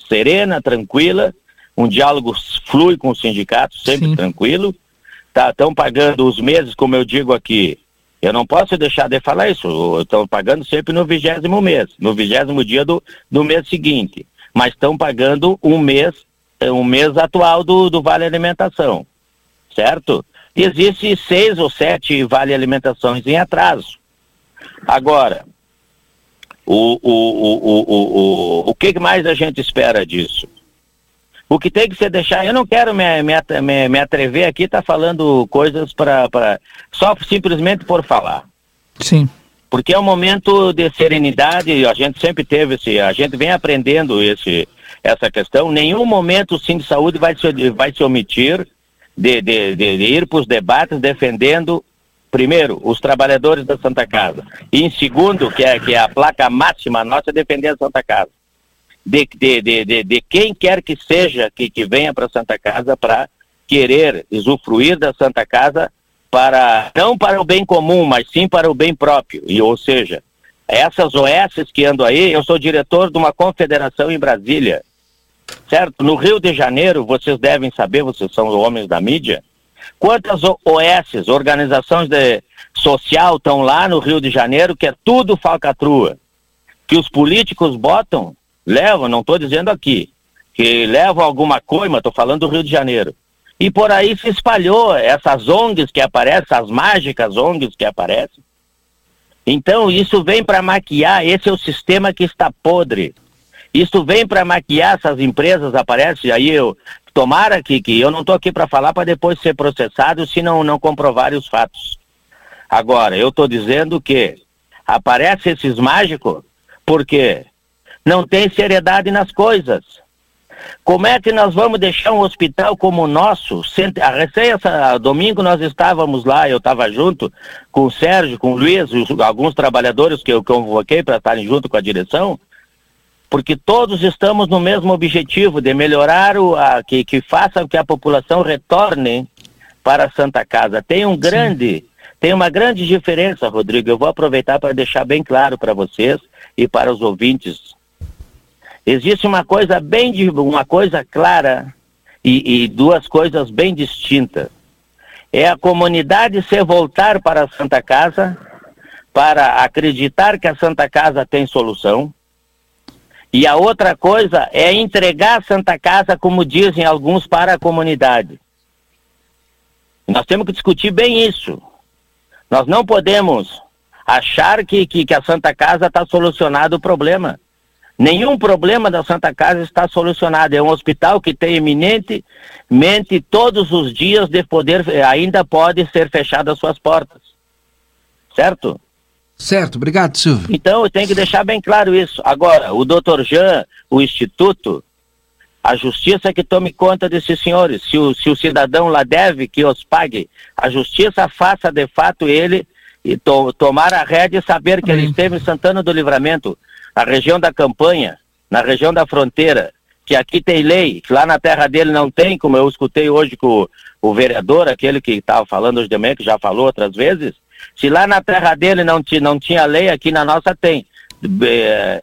serena, tranquila, um diálogo flui com o sindicato, sempre Sim. tranquilo. Estão tá, pagando os meses, como eu digo aqui. Eu não posso deixar de falar isso. Estão pagando sempre no vigésimo mês, no vigésimo dia do, do mês seguinte. Mas estão pagando um mês, um mês atual do, do Vale Alimentação. Certo? Existe seis ou sete Vale Alimentações em atraso. Agora, o, o, o, o, o, o, o que mais a gente espera disso? O que tem que ser deixar, eu não quero me, me, me atrever aqui, tá falando coisas para só simplesmente por falar. Sim. Porque é um momento de serenidade, a gente sempre teve esse, a gente vem aprendendo esse, essa questão. Nenhum momento o Sim de Saúde vai se, vai se omitir de, de, de, de ir para os debates defendendo, primeiro, os trabalhadores da Santa Casa. E em segundo, que é, que é a placa máxima nossa, é defender a Santa Casa de, de, de, de, de quem quer que seja que, que venha para Santa Casa para querer usufruir da Santa Casa para não para o bem comum, mas sim para o bem próprio. E ou seja, essas OS que andam aí, eu sou diretor de uma confederação em Brasília. Certo? No Rio de Janeiro, vocês devem saber, vocês são homens da mídia, quantas OS, organizações de social, estão lá no Rio de Janeiro, que é tudo falcatrua. Que os políticos botam levam, não estou dizendo aqui, que levam alguma coima, estou falando do Rio de Janeiro. E por aí se espalhou essas ONGs que aparecem, essas mágicas ONGs que aparecem. Então isso vem para maquiar, esse é o sistema que está podre. Isso vem para maquiar essas empresas, aparece, aí eu, tomara que, que eu não estou aqui para falar para depois ser processado se não, não comprovarem os fatos. Agora, eu estou dizendo que aparecem esses mágicos porque não tem seriedade nas coisas. Como é que nós vamos deixar um hospital como o nosso? A recém essa, domingo nós estávamos lá, eu estava junto com o Sérgio, com o Luiz, alguns trabalhadores que eu convoquei para estarem junto com a direção, porque todos estamos no mesmo objetivo de melhorar o a, que, que faça que a população retorne para a Santa Casa. Tem um grande, Sim. tem uma grande diferença, Rodrigo. Eu vou aproveitar para deixar bem claro para vocês e para os ouvintes Existe uma coisa bem uma coisa clara e, e duas coisas bem distintas. É a comunidade se voltar para a Santa Casa para acreditar que a Santa Casa tem solução. E a outra coisa é entregar a Santa Casa, como dizem alguns, para a comunidade. Nós temos que discutir bem isso. Nós não podemos achar que, que, que a Santa Casa está solucionado o problema. Nenhum problema da Santa Casa está solucionado. É um hospital que tem eminentemente todos os dias de poder, eh, ainda pode ser fechado as suas portas. Certo? Certo, obrigado, Silvio. Então eu tenho que deixar bem claro isso. Agora, o doutor Jean, o Instituto, a justiça que tome conta desses senhores. Se o, se o cidadão lá deve, que os pague. A justiça faça de fato ele e to, tomar a rédea e saber que Amém. ele esteve em Santana do Livramento a região da campanha, na região da fronteira, que aqui tem lei, que lá na terra dele não tem, como eu escutei hoje com o, o vereador, aquele que estava falando hoje de manhã, que já falou outras vezes, se lá na terra dele não, não tinha lei, aqui na nossa tem. É,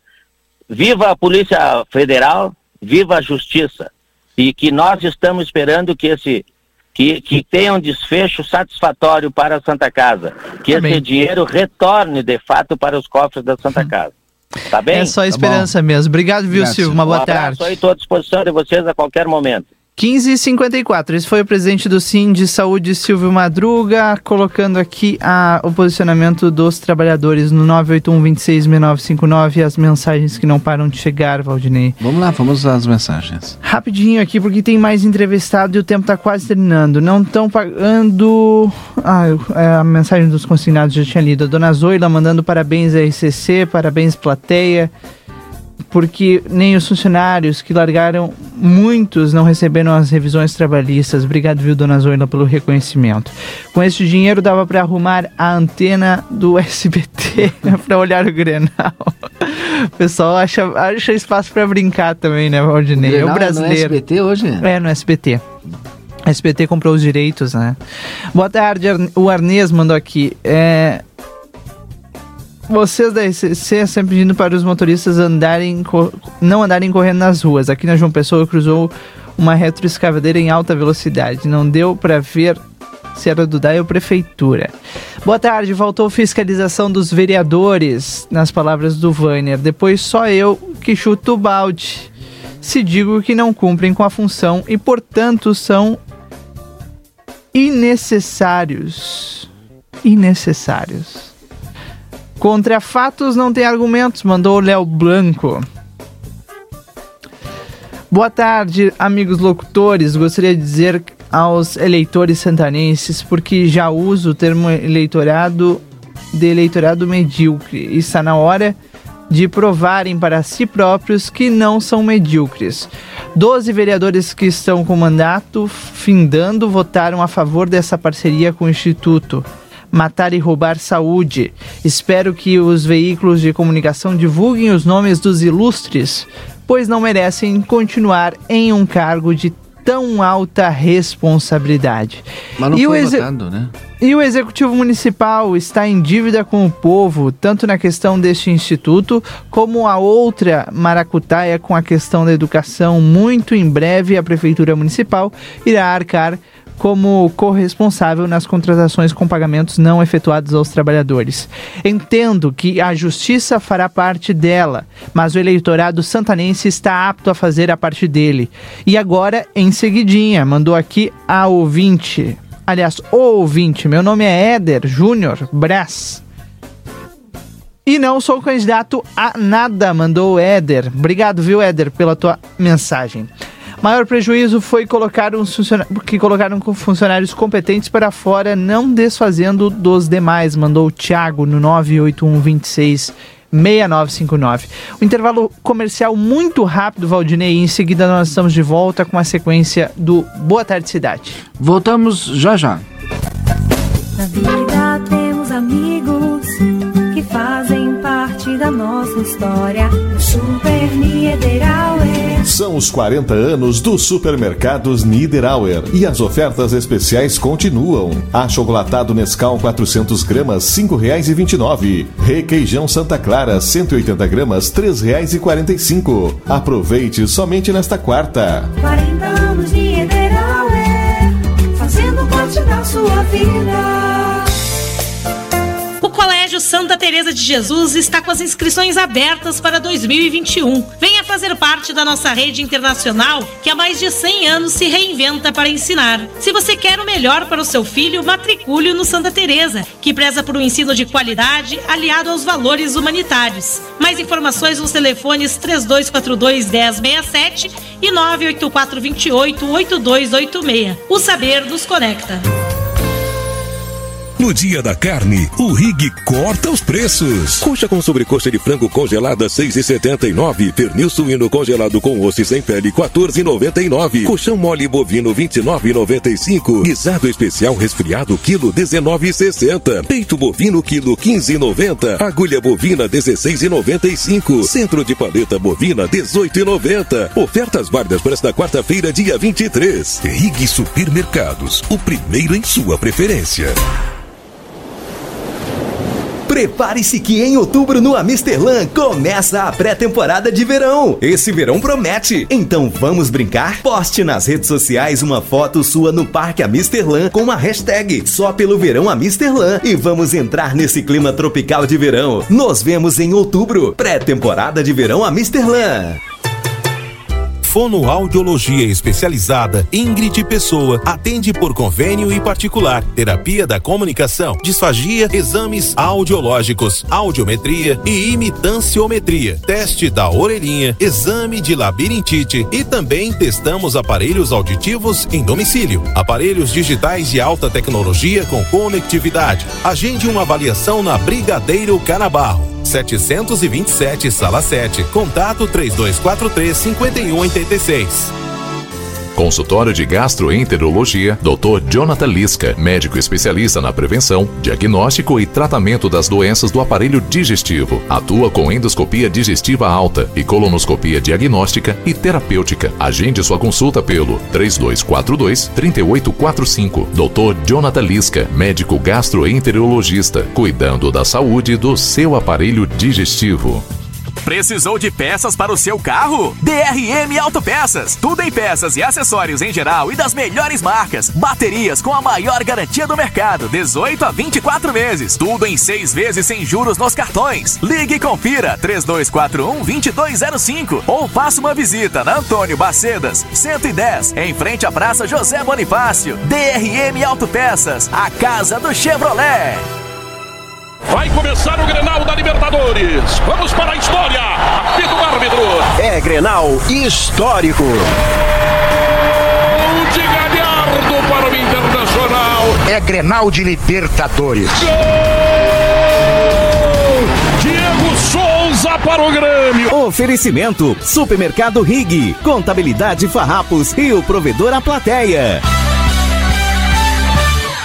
viva a Polícia Federal, viva a Justiça. E que nós estamos esperando que esse que, que tenha um desfecho satisfatório para a Santa Casa, que Amém. esse dinheiro retorne de fato para os cofres da Santa. Casa. Tá bem? É só a esperança tá mesmo. Obrigado, viu, Obrigado, Silvio? Uma boa um tarde. Estou à disposição de vocês a qualquer momento. 15h54, esse foi o presidente do Sim de Saúde, Silvio Madruga, colocando aqui a, o posicionamento dos trabalhadores no 981-266959 e as mensagens que não param de chegar, Valdinei. Vamos lá, vamos às mensagens. Rapidinho aqui, porque tem mais entrevistado e o tempo está quase terminando. Não estão pagando. Ah, é, a mensagem dos consignados já tinha lido. A dona Zoila mandando parabéns à RCC, parabéns plateia porque nem os funcionários que largaram, muitos não receberam as revisões trabalhistas. Obrigado, viu, dona Zoila, pelo reconhecimento. Com esse dinheiro dava para arrumar a antena do SBT para olhar o Grenal. O pessoal acha, acha espaço para brincar também, né, Valdinei? O, o brasileiro. É no SBT hoje? É, no SBT. A SBT comprou os direitos, né? Boa tarde, o Arnes mandou aqui. É, vocês da RCC sempre pedindo para os motoristas andarem não andarem correndo nas ruas. Aqui na João Pessoa cruzou uma retroescavadeira em alta velocidade. Não deu para ver se era do DAI ou prefeitura. Boa tarde, voltou fiscalização dos vereadores, nas palavras do Vainer. Depois só eu que chuto o balde. Se digo que não cumprem com a função e, portanto, são innecessários. Innecessários. Contra fatos não tem argumentos, mandou Léo Blanco. Boa tarde, amigos locutores. Gostaria de dizer aos eleitores santanenses, porque já uso o termo eleitorado de eleitorado medíocre. Está na hora de provarem para si próprios que não são medíocres. Doze vereadores que estão com mandato findando votaram a favor dessa parceria com o Instituto matar e roubar saúde. Espero que os veículos de comunicação divulguem os nomes dos ilustres, pois não merecem continuar em um cargo de tão alta responsabilidade. Mas não e foi o votando, né? E o Executivo Municipal está em dívida com o povo, tanto na questão deste instituto, como a outra maracutaia com a questão da educação. Muito em breve, a Prefeitura Municipal irá arcar como corresponsável nas contratações com pagamentos não efetuados aos trabalhadores. Entendo que a justiça fará parte dela, mas o eleitorado santanense está apto a fazer a parte dele. E agora, em seguidinha, mandou aqui a ouvinte. Aliás, o ouvinte, meu nome é Éder Júnior Brás. E não sou candidato a nada, mandou o Éder. Obrigado, viu, Éder, pela tua mensagem. Maior prejuízo foi colocar uns que colocaram funcionários competentes para fora, não desfazendo dos demais, mandou o Thiago no 98126 6959. O intervalo comercial muito rápido, Valdinei, e em seguida nós estamos de volta com a sequência do Boa Tarde Cidade. Voltamos já já. Na vida temos amigos parte da nossa história. Super Niederauer. São os 40 anos dos supermercados Niederauer e as ofertas especiais continuam. Achocolatado Nescau 400 gramas, cinco reais e 29. Requeijão Santa Clara 180 gramas, três reais e 45. Aproveite somente nesta quarta. 40 anos Niederauer, fazendo parte da sua vida. Colégio Santa Teresa de Jesus está com as inscrições abertas para 2021. Venha fazer parte da nossa rede internacional que há mais de 100 anos se reinventa para ensinar. Se você quer o melhor para o seu filho, matricule no Santa Teresa, que preza por um ensino de qualidade aliado aos valores humanitários. Mais informações nos telefones 3242 1067 e 984 28 8286. O saber nos conecta. No dia da carne, o Rig corta os preços. Coxa com sobrecoxa de frango congelada 6,79. Pernil suíno congelado com osso e sem pele 14,99. Colchão mole bovino 29,95. Guisado especial resfriado quilo 19,60. Peito bovino quilo 15,90. Agulha bovina 16,95. Centro de paleta bovina 18,90. Ofertas válidas para esta quarta-feira, dia 23. Rig Supermercados, o primeiro em sua preferência. Prepare-se que em outubro no Amisterlan começa a pré-temporada de verão. Esse verão promete. Então vamos brincar? Poste nas redes sociais uma foto sua no Parque Amisterlan com a hashtag só pelo verão Amisterlan e vamos entrar nesse clima tropical de verão. Nos vemos em outubro. Pré-temporada de verão Amisterlan. Fonoaudiologia especializada Ingrid Pessoa atende por convênio e particular. Terapia da comunicação, disfagia, exames audiológicos, audiometria e imitanciometria. Teste da orelhinha, exame de labirintite e também testamos aparelhos auditivos em domicílio. Aparelhos digitais de alta tecnologia com conectividade. Agende uma avaliação na Brigadeiro Canabarro. 727, sala 7. Contato 3243 5186. Consultório de Gastroenterologia, Dr. Jonathan Lisca, médico especialista na prevenção, diagnóstico e tratamento das doenças do aparelho digestivo. Atua com endoscopia digestiva alta e colonoscopia diagnóstica e terapêutica. Agende sua consulta pelo 3242 3845. Dr. Jonathan Lisca, médico gastroenterologista, cuidando da saúde do seu aparelho digestivo. Precisou de peças para o seu carro? DRM Autopeças. Tudo em peças e acessórios em geral e das melhores marcas. Baterias com a maior garantia do mercado, 18 a 24 meses. Tudo em seis vezes sem juros nos cartões. Ligue e confira 3241 2205 ou faça uma visita na Antônio Bacedas, 110, em frente à Praça José Bonifácio. DRM Autopeças, a casa do Chevrolet. Vai começar o Grenal da Libertadores. Vamos para a história. Apito árbitro. É Grenal histórico. Gol de Galhardo para o Internacional. É Grenal de Libertadores. Gol! Diego Souza para o Grêmio. Oferecimento: Supermercado Rig, Contabilidade Farrapos e o provedor A Plateia.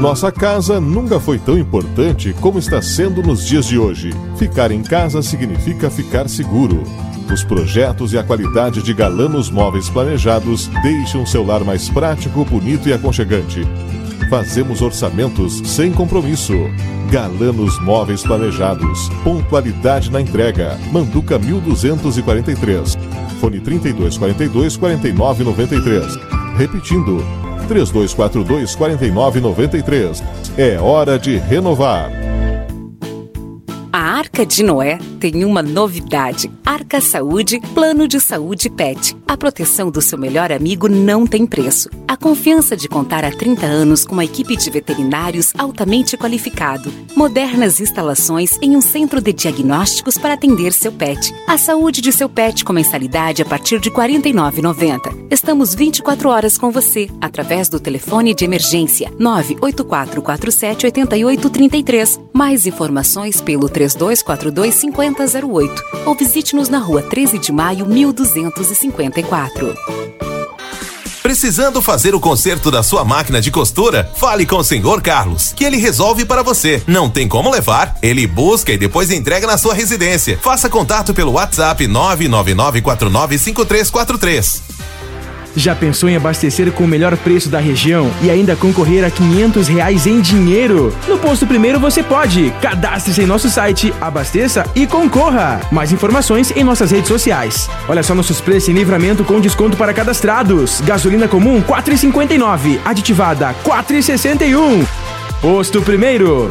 Nossa casa nunca foi tão importante como está sendo nos dias de hoje. Ficar em casa significa ficar seguro. Os projetos e a qualidade de Galanos Móveis planejados deixam seu lar mais prático, bonito e aconchegante. Fazemos orçamentos sem compromisso. Galanos Móveis Planejados. Pontualidade na entrega. Manduca 1243. Fone 3242 4993. Repetindo. 3242 4993. É hora de renovar. Arca de Noé tem uma novidade. Arca Saúde, plano de saúde PET. A proteção do seu melhor amigo não tem preço. A confiança de contar há 30 anos com uma equipe de veterinários altamente qualificado. Modernas instalações em um centro de diagnósticos para atender seu pet. A saúde de seu pet com mensalidade a partir de R$ 49,90. Estamos 24 horas com você, através do telefone de emergência 984478833. Mais informações pelo 3242 5008 ou visite-nos na rua 13 de maio 1254. Precisando fazer o conserto da sua máquina de costura? Fale com o senhor Carlos, que ele resolve para você. Não tem como levar? Ele busca e depois entrega na sua residência. Faça contato pelo WhatsApp 999495343. Já pensou em abastecer com o melhor preço da região e ainda concorrer a 500 reais em dinheiro? No Posto Primeiro você pode. Cadastre-se em nosso site, abasteça e concorra. Mais informações em nossas redes sociais. Olha só nossos preços em livramento com desconto para cadastrados. Gasolina comum 4,59, aditivada 4,61. Posto Primeiro.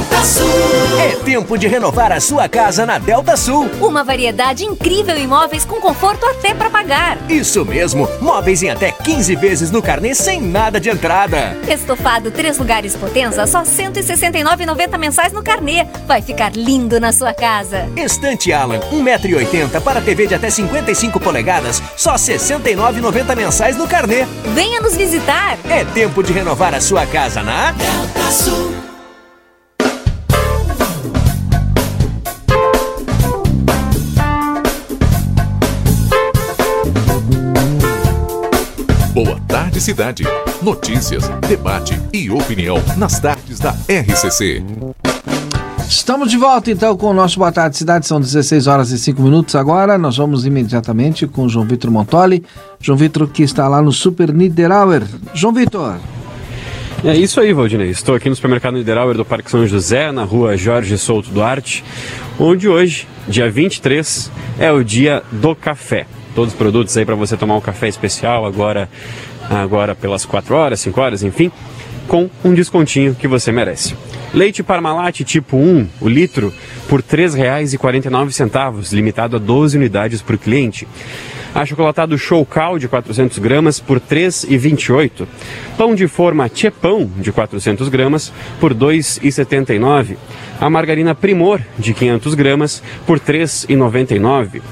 Delta Sul. É tempo de renovar a sua casa na Delta Sul. Uma variedade incrível em móveis com conforto até para pagar. Isso mesmo, móveis em até 15 vezes no carnê sem nada de entrada. Estofado três lugares Potenza, só R$ 169,90 mensais no carnê. Vai ficar lindo na sua casa. Estante Alan, 1,80m para TV de até 55 polegadas, só R$ 69,90 mensais no carnê. Venha nos visitar. É tempo de renovar a sua casa na Delta Sul. Cidade. Notícias, debate e opinião nas tardes da RCC. Estamos de volta então com o nosso Boa Tarde Cidade, são 16 horas e 5 minutos agora. Nós vamos imediatamente com o João Vitor Montoli. João Vitor que está lá no Super Niederauer. João Vitor. É isso aí, Valdinei. Estou aqui no supermercado Niederauer do Parque São José, na rua Jorge Souto Duarte, onde hoje, dia 23, é o dia do café. Todos os produtos aí para você tomar um café especial agora, agora pelas 4 horas, 5 horas, enfim, com um descontinho que você merece. Leite Parmalat tipo 1, o litro, por R$ 3,49, limitado a 12 unidades por cliente. Achocolatado Choucal de 400 gramas por R$ 3,28. Pão de forma Tchepão de 400 gramas por R$ 2,79. A margarina Primor de 500 gramas por R$ 3,99.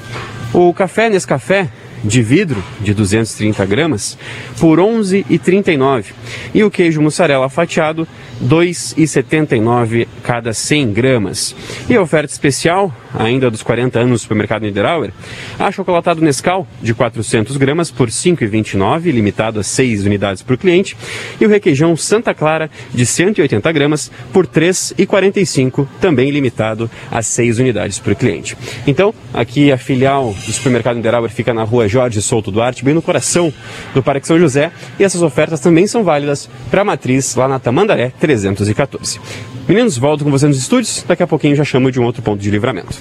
O café Nescafé de vidro de 230 gramas por R$ 11,39 e o queijo mussarela fatiado 2,79 cada 100 gramas. E a oferta especial, ainda dos 40 anos do supermercado Niederauer, achocolatado Nescau de 400 gramas por R$ 5,29, limitado a 6 unidades por cliente, e o requeijão Santa Clara de 180 gramas por R$ 3,45, também limitado a 6 unidades por cliente. Então, aqui a filial do supermercado Niederauer fica na rua Jorge Souto Duarte, bem no coração do Parque São José, e essas ofertas também são válidas para a matriz lá na Tamandaré 314. Meninos, volto com vocês nos estúdios, daqui a pouquinho já chamo de um outro ponto de livramento.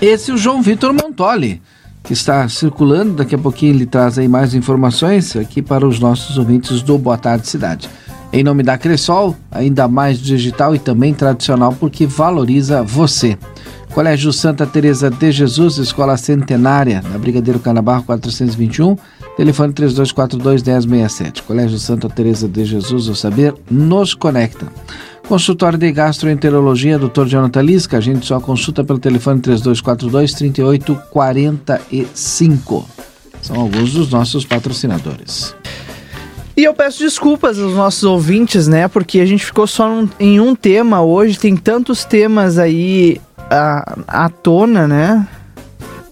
Esse é o João Vitor Montoli, que está circulando. Daqui a pouquinho ele traz aí mais informações aqui para os nossos ouvintes do Boa Tarde Cidade. Em nome da Cressol, ainda mais digital e também tradicional porque valoriza você. Colégio Santa Teresa de Jesus, Escola Centenária, na Brigadeiro Canabarro 421, telefone 3242-1067. Colégio Santa Teresa de Jesus, o saber nos conecta. Consultório de Gastroenterologia, Dr. Jonathan Lisca, a gente só consulta pelo telefone 3242-3845. São alguns dos nossos patrocinadores. E eu peço desculpas aos nossos ouvintes, né? Porque a gente ficou só num, em um tema hoje, tem tantos temas aí à, à tona, né?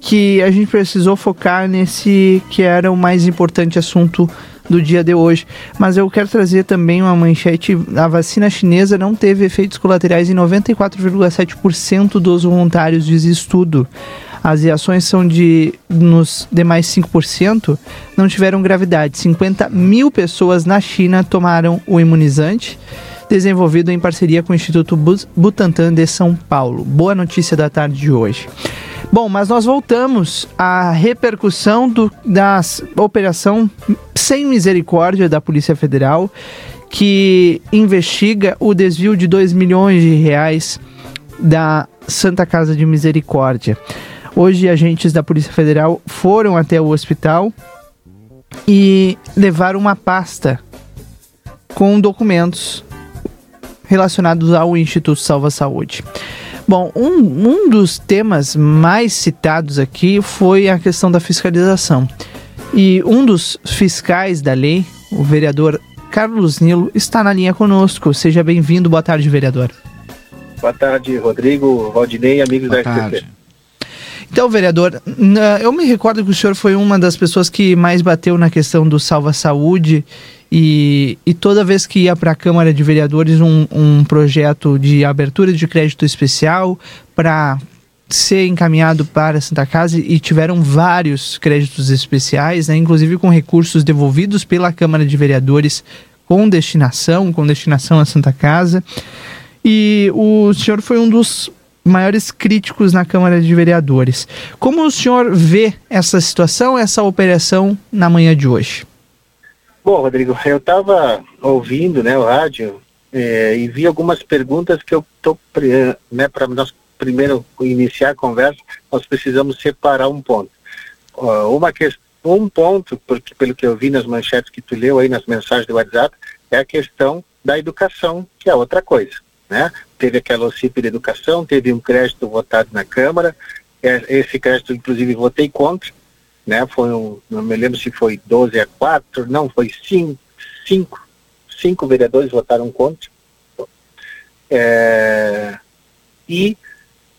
Que a gente precisou focar nesse que era o mais importante assunto do dia de hoje. Mas eu quero trazer também uma manchete: a vacina chinesa não teve efeitos colaterais em 94,7% dos voluntários, diz estudo. As reações são de, nos demais 5%, não tiveram gravidade. 50 mil pessoas na China tomaram o imunizante, desenvolvido em parceria com o Instituto Butantan de São Paulo. Boa notícia da tarde de hoje. Bom, mas nós voltamos à repercussão do, da operação Sem Misericórdia da Polícia Federal, que investiga o desvio de 2 milhões de reais da Santa Casa de Misericórdia. Hoje, agentes da Polícia Federal foram até o hospital e levaram uma pasta com documentos relacionados ao Instituto Salva Saúde. Bom, um, um dos temas mais citados aqui foi a questão da fiscalização. E um dos fiscais da lei, o vereador Carlos Nilo, está na linha conosco. Seja bem-vindo. Boa tarde, vereador. Boa tarde, Rodrigo, Valdinei, amigos Boa da tarde. Então, vereador, eu me recordo que o senhor foi uma das pessoas que mais bateu na questão do Salva Saúde e, e toda vez que ia para a Câmara de Vereadores um, um projeto de abertura de crédito especial para ser encaminhado para Santa Casa e tiveram vários créditos especiais, né, inclusive com recursos devolvidos pela Câmara de Vereadores com destinação, com destinação à Santa Casa. E o senhor foi um dos maiores críticos na Câmara de Vereadores. Como o senhor vê essa situação, essa operação na manhã de hoje? Bom, Rodrigo, eu estava ouvindo né, o rádio é, e vi algumas perguntas que eu estou, né, para nós primeiro iniciar a conversa, nós precisamos separar um ponto. Uh, uma questão, um ponto, porque pelo que eu vi nas manchetes que tu leu aí nas mensagens do WhatsApp, é a questão da educação, que é outra coisa né? Teve aquela OCIP de educação, teve um crédito votado na Câmara, é, esse crédito, inclusive, votei contra, né? Foi um, não me lembro se foi 12 a 4, não, foi 5, 5, 5 vereadores votaram contra. É, e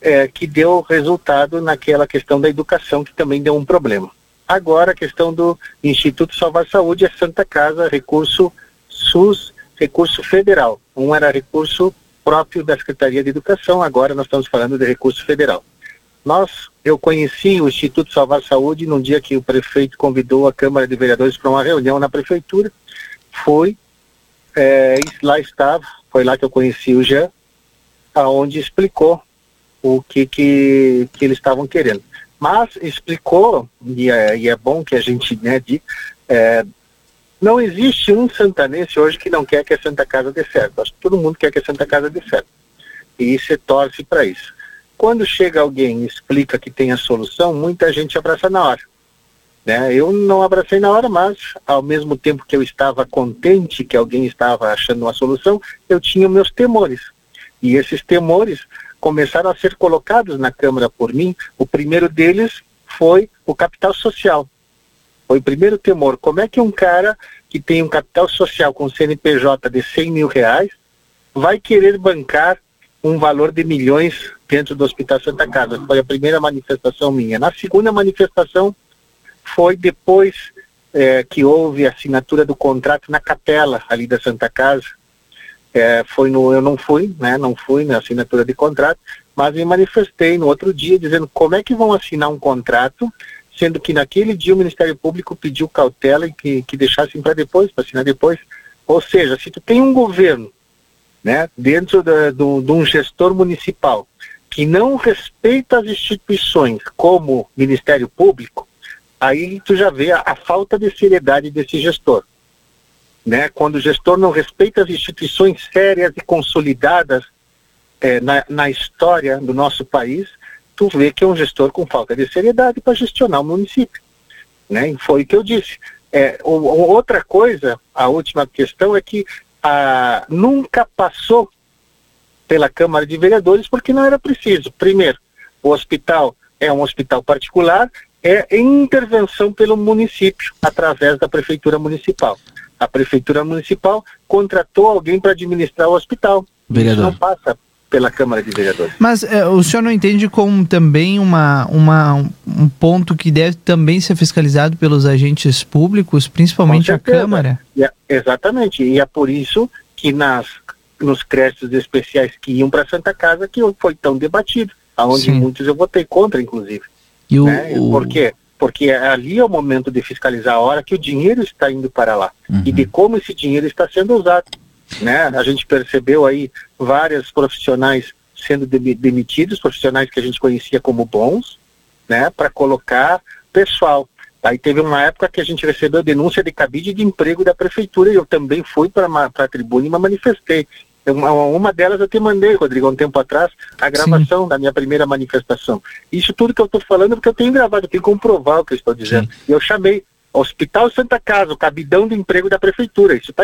é, que deu resultado naquela questão da educação, que também deu um problema. Agora, a questão do Instituto Salvar Saúde é Santa Casa, recurso SUS, recurso federal. Um era recurso próprio da Secretaria de Educação, agora nós estamos falando de recurso federal. Nós, eu conheci o Instituto Salvar Saúde num dia que o prefeito convidou a Câmara de Vereadores para uma reunião na prefeitura. Foi, é, lá estava, foi lá que eu conheci o Jean, aonde explicou o que, que, que eles estavam querendo. Mas explicou, e é, e é bom que a gente né, diga, é, não existe um santanense hoje que não quer que a Santa Casa dê certo. Acho que todo mundo quer que a Santa Casa dê certo. E se torce para isso. Quando chega alguém e explica que tem a solução, muita gente abraça na hora. Né? Eu não abracei na hora, mas ao mesmo tempo que eu estava contente que alguém estava achando uma solução, eu tinha meus temores. E esses temores começaram a ser colocados na Câmara por mim. O primeiro deles foi o capital social. Foi o primeiro temor. Como é que um cara que tem um capital social com CNPJ de 100 mil reais vai querer bancar um valor de milhões dentro do Hospital Santa Casa? Foi a primeira manifestação minha. Na segunda manifestação foi depois é, que houve a assinatura do contrato na capela ali da Santa Casa. É, foi no, eu não fui, né? Não fui na assinatura de contrato, mas me manifestei no outro dia dizendo como é que vão assinar um contrato sendo que naquele dia o Ministério Público pediu cautela e que, que deixassem para depois, para assinar depois. Ou seja, se tu tem um governo, né, dentro do, de um gestor municipal que não respeita as instituições como Ministério Público, aí tu já vê a, a falta de seriedade desse gestor. né? Quando o gestor não respeita as instituições sérias e consolidadas eh, na, na história do nosso país, tu vê que é um gestor com falta de seriedade para gestionar o município, né? E foi o que eu disse. É, outra coisa, a última questão é que ah, nunca passou pela Câmara de Vereadores porque não era preciso. Primeiro, o hospital é um hospital particular, é intervenção pelo município, através da Prefeitura Municipal. A Prefeitura Municipal contratou alguém para administrar o hospital. Vereador. Isso não passa pela Câmara de Vereadores. Mas é, o senhor não entende como também uma, uma, um ponto que deve também ser fiscalizado pelos agentes públicos, principalmente a. Câmara? E é- exatamente. E é por isso que nas, nos créditos especiais que iam para Santa Casa que foi tão debatido, aonde Sim. muitos eu votei contra, inclusive. E o, né? o- Por quê? Porque ali é o momento de fiscalizar a hora que o dinheiro está indo para lá e de como esse dinheiro está sendo usado. Né? A gente percebeu aí vários profissionais sendo demi- demitidos, profissionais que a gente conhecia como bons, né, para colocar pessoal. Aí teve uma época que a gente recebeu denúncia de cabide de emprego da prefeitura e eu também fui para a tribuna e me manifestei. Uma, uma delas eu te mandei, Rodrigo, há um tempo atrás, a gravação da minha primeira manifestação. Isso tudo que eu estou falando é porque eu tenho gravado, eu tenho que comprovar o que eu estou dizendo. E eu chamei Hospital Santa Casa, o cabidão de emprego da prefeitura. Isso está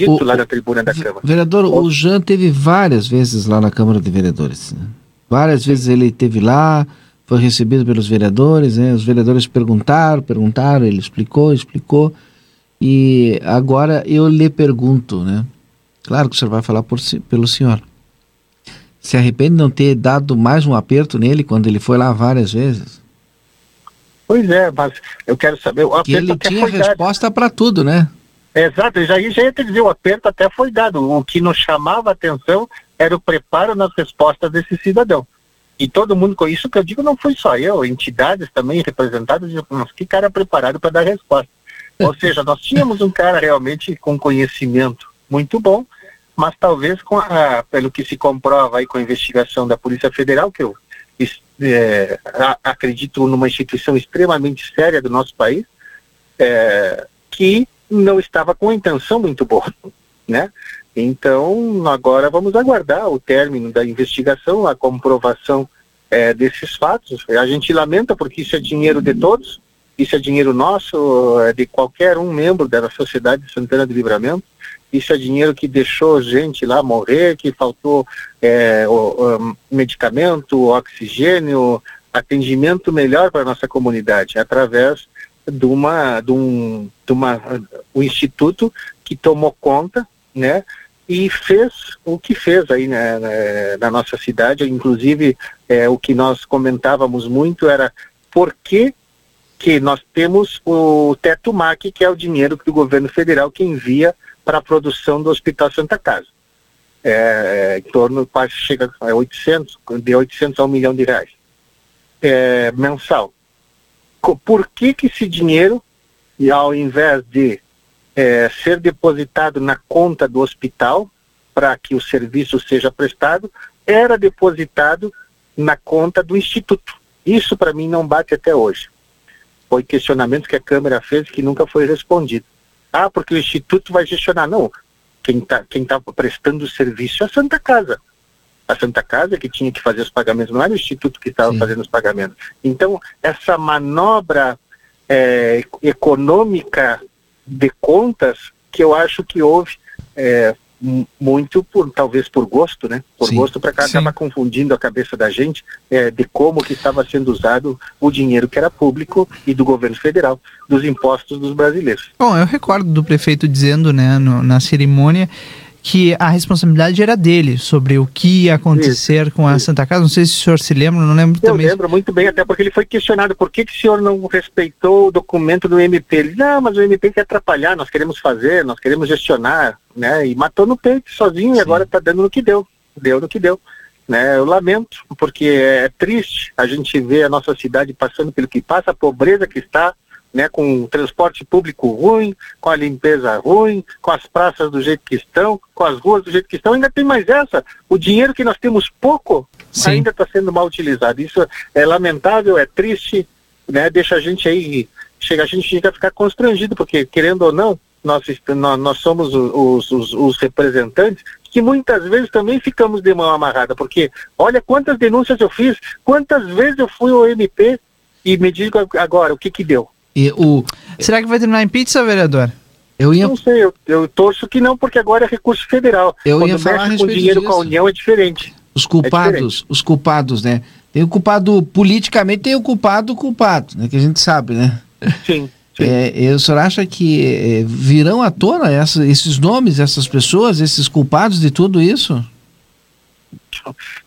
dito O- lá na tribuna da Câmara. Vereador, o Jean teve várias vezes lá na Câmara de Vereadores. né? Várias vezes ele esteve lá, foi recebido pelos vereadores, né? os vereadores perguntaram, perguntaram, ele explicou, explicou. E agora eu lhe pergunto, né? Claro que o senhor vai falar por si- pelo senhor. Se arrepende de não ter dado mais um aperto nele quando ele foi lá várias vezes? Pois é, mas eu quero saber. O Que ele tinha resposta para tudo, né? Exato, já, já ia te dizer, o aperto até foi dado. O que nos chamava a atenção era o preparo nas respostas desse cidadão. E todo mundo com isso que eu digo não foi só eu, entidades também representadas, mas que cara preparado para dar resposta. Ou seja, nós tínhamos um cara realmente com conhecimento muito bom, mas talvez com a, pelo que se comprova aí com a investigação da Polícia Federal, que eu é, acredito numa instituição extremamente séria do nosso país, é, que não estava com intenção muito boa, né? Então, agora vamos aguardar o término da investigação, a comprovação eh, desses fatos. A gente lamenta porque isso é dinheiro de todos, isso é dinheiro nosso, é de qualquer um membro da sociedade de Santana de Livramento. Isso é dinheiro que deixou gente lá morrer, que faltou eh, o- o medicamento, oxigênio, atendimento melhor para a nossa comunidade, através de uma, de um, de uma, o instituto que tomou conta, né, e fez o que fez aí né, né, na nossa cidade, inclusive é, o que nós comentávamos muito era por que que nós temos o teto MAC, que é o dinheiro que o governo federal que envia para a produção do Hospital Santa Casa. É, é, em torno, quase chega a 800, de 800 a 1 milhão de reais é, mensal. Por que que esse dinheiro, e ao invés de é, ser depositado na conta do hospital para que o serviço seja prestado, era depositado na conta do instituto? Isso para mim não bate até hoje. Foi questionamento que a Câmara fez que nunca foi respondido. Ah, porque o instituto vai gestionar. Não, quem está quem tá prestando o serviço é a Santa Casa a Santa Casa que tinha que fazer os pagamentos, não era o Instituto que estava fazendo os pagamentos. Então, essa manobra eh, econômica de contas que eu acho que houve mu- muito por talvez por gosto, né? Por Sim. gosto para acabar confundindo a cabeça da gente eh, de como que estava sendo usado o dinheiro que era público e do governo federal, dos impostos dos brasileiros. Bom, eu recordo do prefeito dizendo, né, no- na cerimônia, que a responsabilidade era dele sobre o que ia acontecer com a Santa Casa. Não sei se o senhor se lembra, não lembro Eu também. lembro muito bem, até porque ele foi questionado por que, que o senhor não respeitou o documento do MP. Ele disse, não, mas o MP quer atrapalhar, nós queremos fazer, nós queremos gestionar, né? E matou no peito sozinho e agora está dando no que deu. Deu no que deu. Né? Eu lamento, porque é triste a gente ver a nossa cidade passando pelo que passa, a pobreza que está, né, com o transporte público ruim, com a limpeza ruim, com as praças do jeito que estão, com as ruas do jeito que estão, ainda tem mais essa. O dinheiro que nós temos pouco ainda está sendo mal utilizado. Isso é lamentável, é triste, né? Deixa a gente aí, chega a gente chega a ficar constrangido, porque querendo ou não, nós, nós, somos os, os, os representantes, que muitas vezes também ficamos de mão amarrada, porque olha quantas denúncias eu fiz, quantas vezes eu fui ao MP e me digo agora o que que deu. E o... Será que vai terminar em pizza, vereador? Eu ia... Não sei, eu, eu torço que não, porque agora é recurso federal. Eu Quando ia falar a mexe com respeito dinheiro com a disso. União é diferente. Os É culpados, diferente. os culpados, né? Tem o culpado politicamente, tem o culpado culpado, né? Que a gente sabe, né? Sim. É, e o senhor acha que é, virão à tona essa- esses nomes, essas pessoas, esses culpados de tudo isso?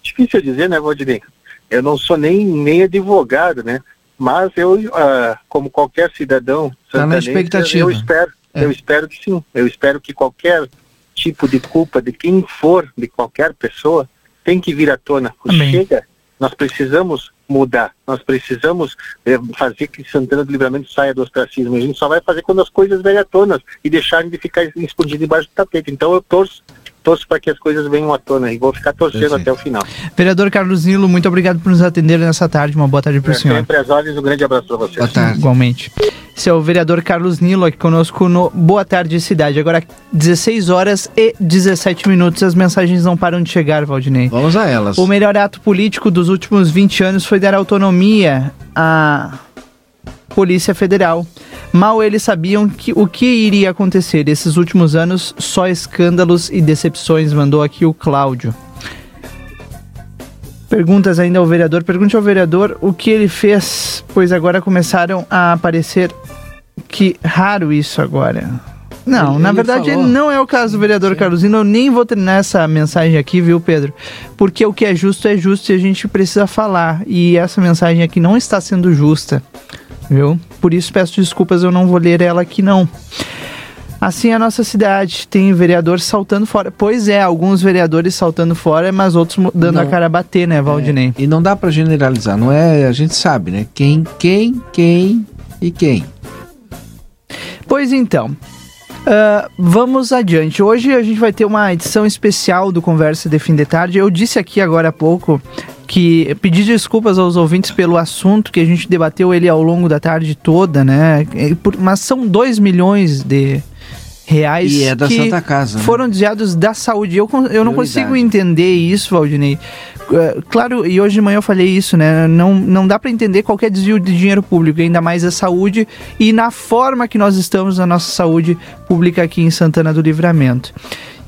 Difícil dizer, né, Valdinei? Eu não sou nem, nem advogado, né? Mas eu, ah, como qualquer cidadão Tá na expectativa. eu espero, É. eu espero que sim. Eu espero que qualquer tipo de culpa de quem for, de qualquer pessoa, tem que vir à tona. Amém. Chega, nós precisamos mudar, nós precisamos eh, fazer que Santana do Livramento saia do ostracismo. A gente só vai fazer quando as coisas venham à tona e deixarem de ficar escondidas debaixo do tapete. Então eu torço, torço para que as coisas venham à tona e vou ficar torcendo até o final. Vereador Carlos Nilo, muito obrigado por nos atender nessa tarde. Uma boa tarde para o É, senhor. Sempre às ordens, um grande abraço para vocês. Igualmente. Esse é o vereador Carlos Nilo aqui conosco no Boa Tarde Cidade. Agora, 16 horas e 17 minutos. As mensagens não param de chegar, Valdinei. Vamos a elas. O melhor ato político dos últimos 20 anos foi dar autonomia à Polícia Federal. Mal eles sabiam que, o que iria acontecer. Esses últimos anos, só escândalos e decepções, mandou aqui o Cláudio. Perguntas ainda ao vereador. Pergunte ao vereador o que ele fez, pois agora começaram a aparecer. Que raro isso agora. Não, Ele- na ele verdade falou. não é o caso do vereador Carlosino. Eu nem vou terminar essa mensagem aqui, viu, Pedro? Porque o que é justo é justo e a gente precisa falar. E essa mensagem aqui não está sendo justa, viu? Por isso peço desculpas, eu não vou ler ela aqui não. Assim é a nossa cidade, tem vereador saltando fora. Pois é, alguns vereadores saltando fora, mas outros dando Não. a cara a bater, né, Valdinei? E não dá pra generalizar, não é? A gente sabe, né? Quem, quem, quem e quem. Pois então, ah, vamos adiante. Hoje a gente vai ter uma edição especial do Conversa de Fim de Tarde. Eu disse aqui agora há pouco que pedi desculpas aos ouvintes pelo assunto que a gente debateu ele ao longo da tarde toda, né? Mas são 2 milhões de reais E é da que Santa Casa, né? foram desviados da saúde. Eu, eu não Prioridade. consigo entender isso, Valdinei. É, Claro, e hoje de manhã eu falei isso, né? Não, não dá para entender qualquer desvio de dinheiro público, ainda mais a saúde e na forma que nós estamos na nossa saúde pública aqui em Santana do Livramento.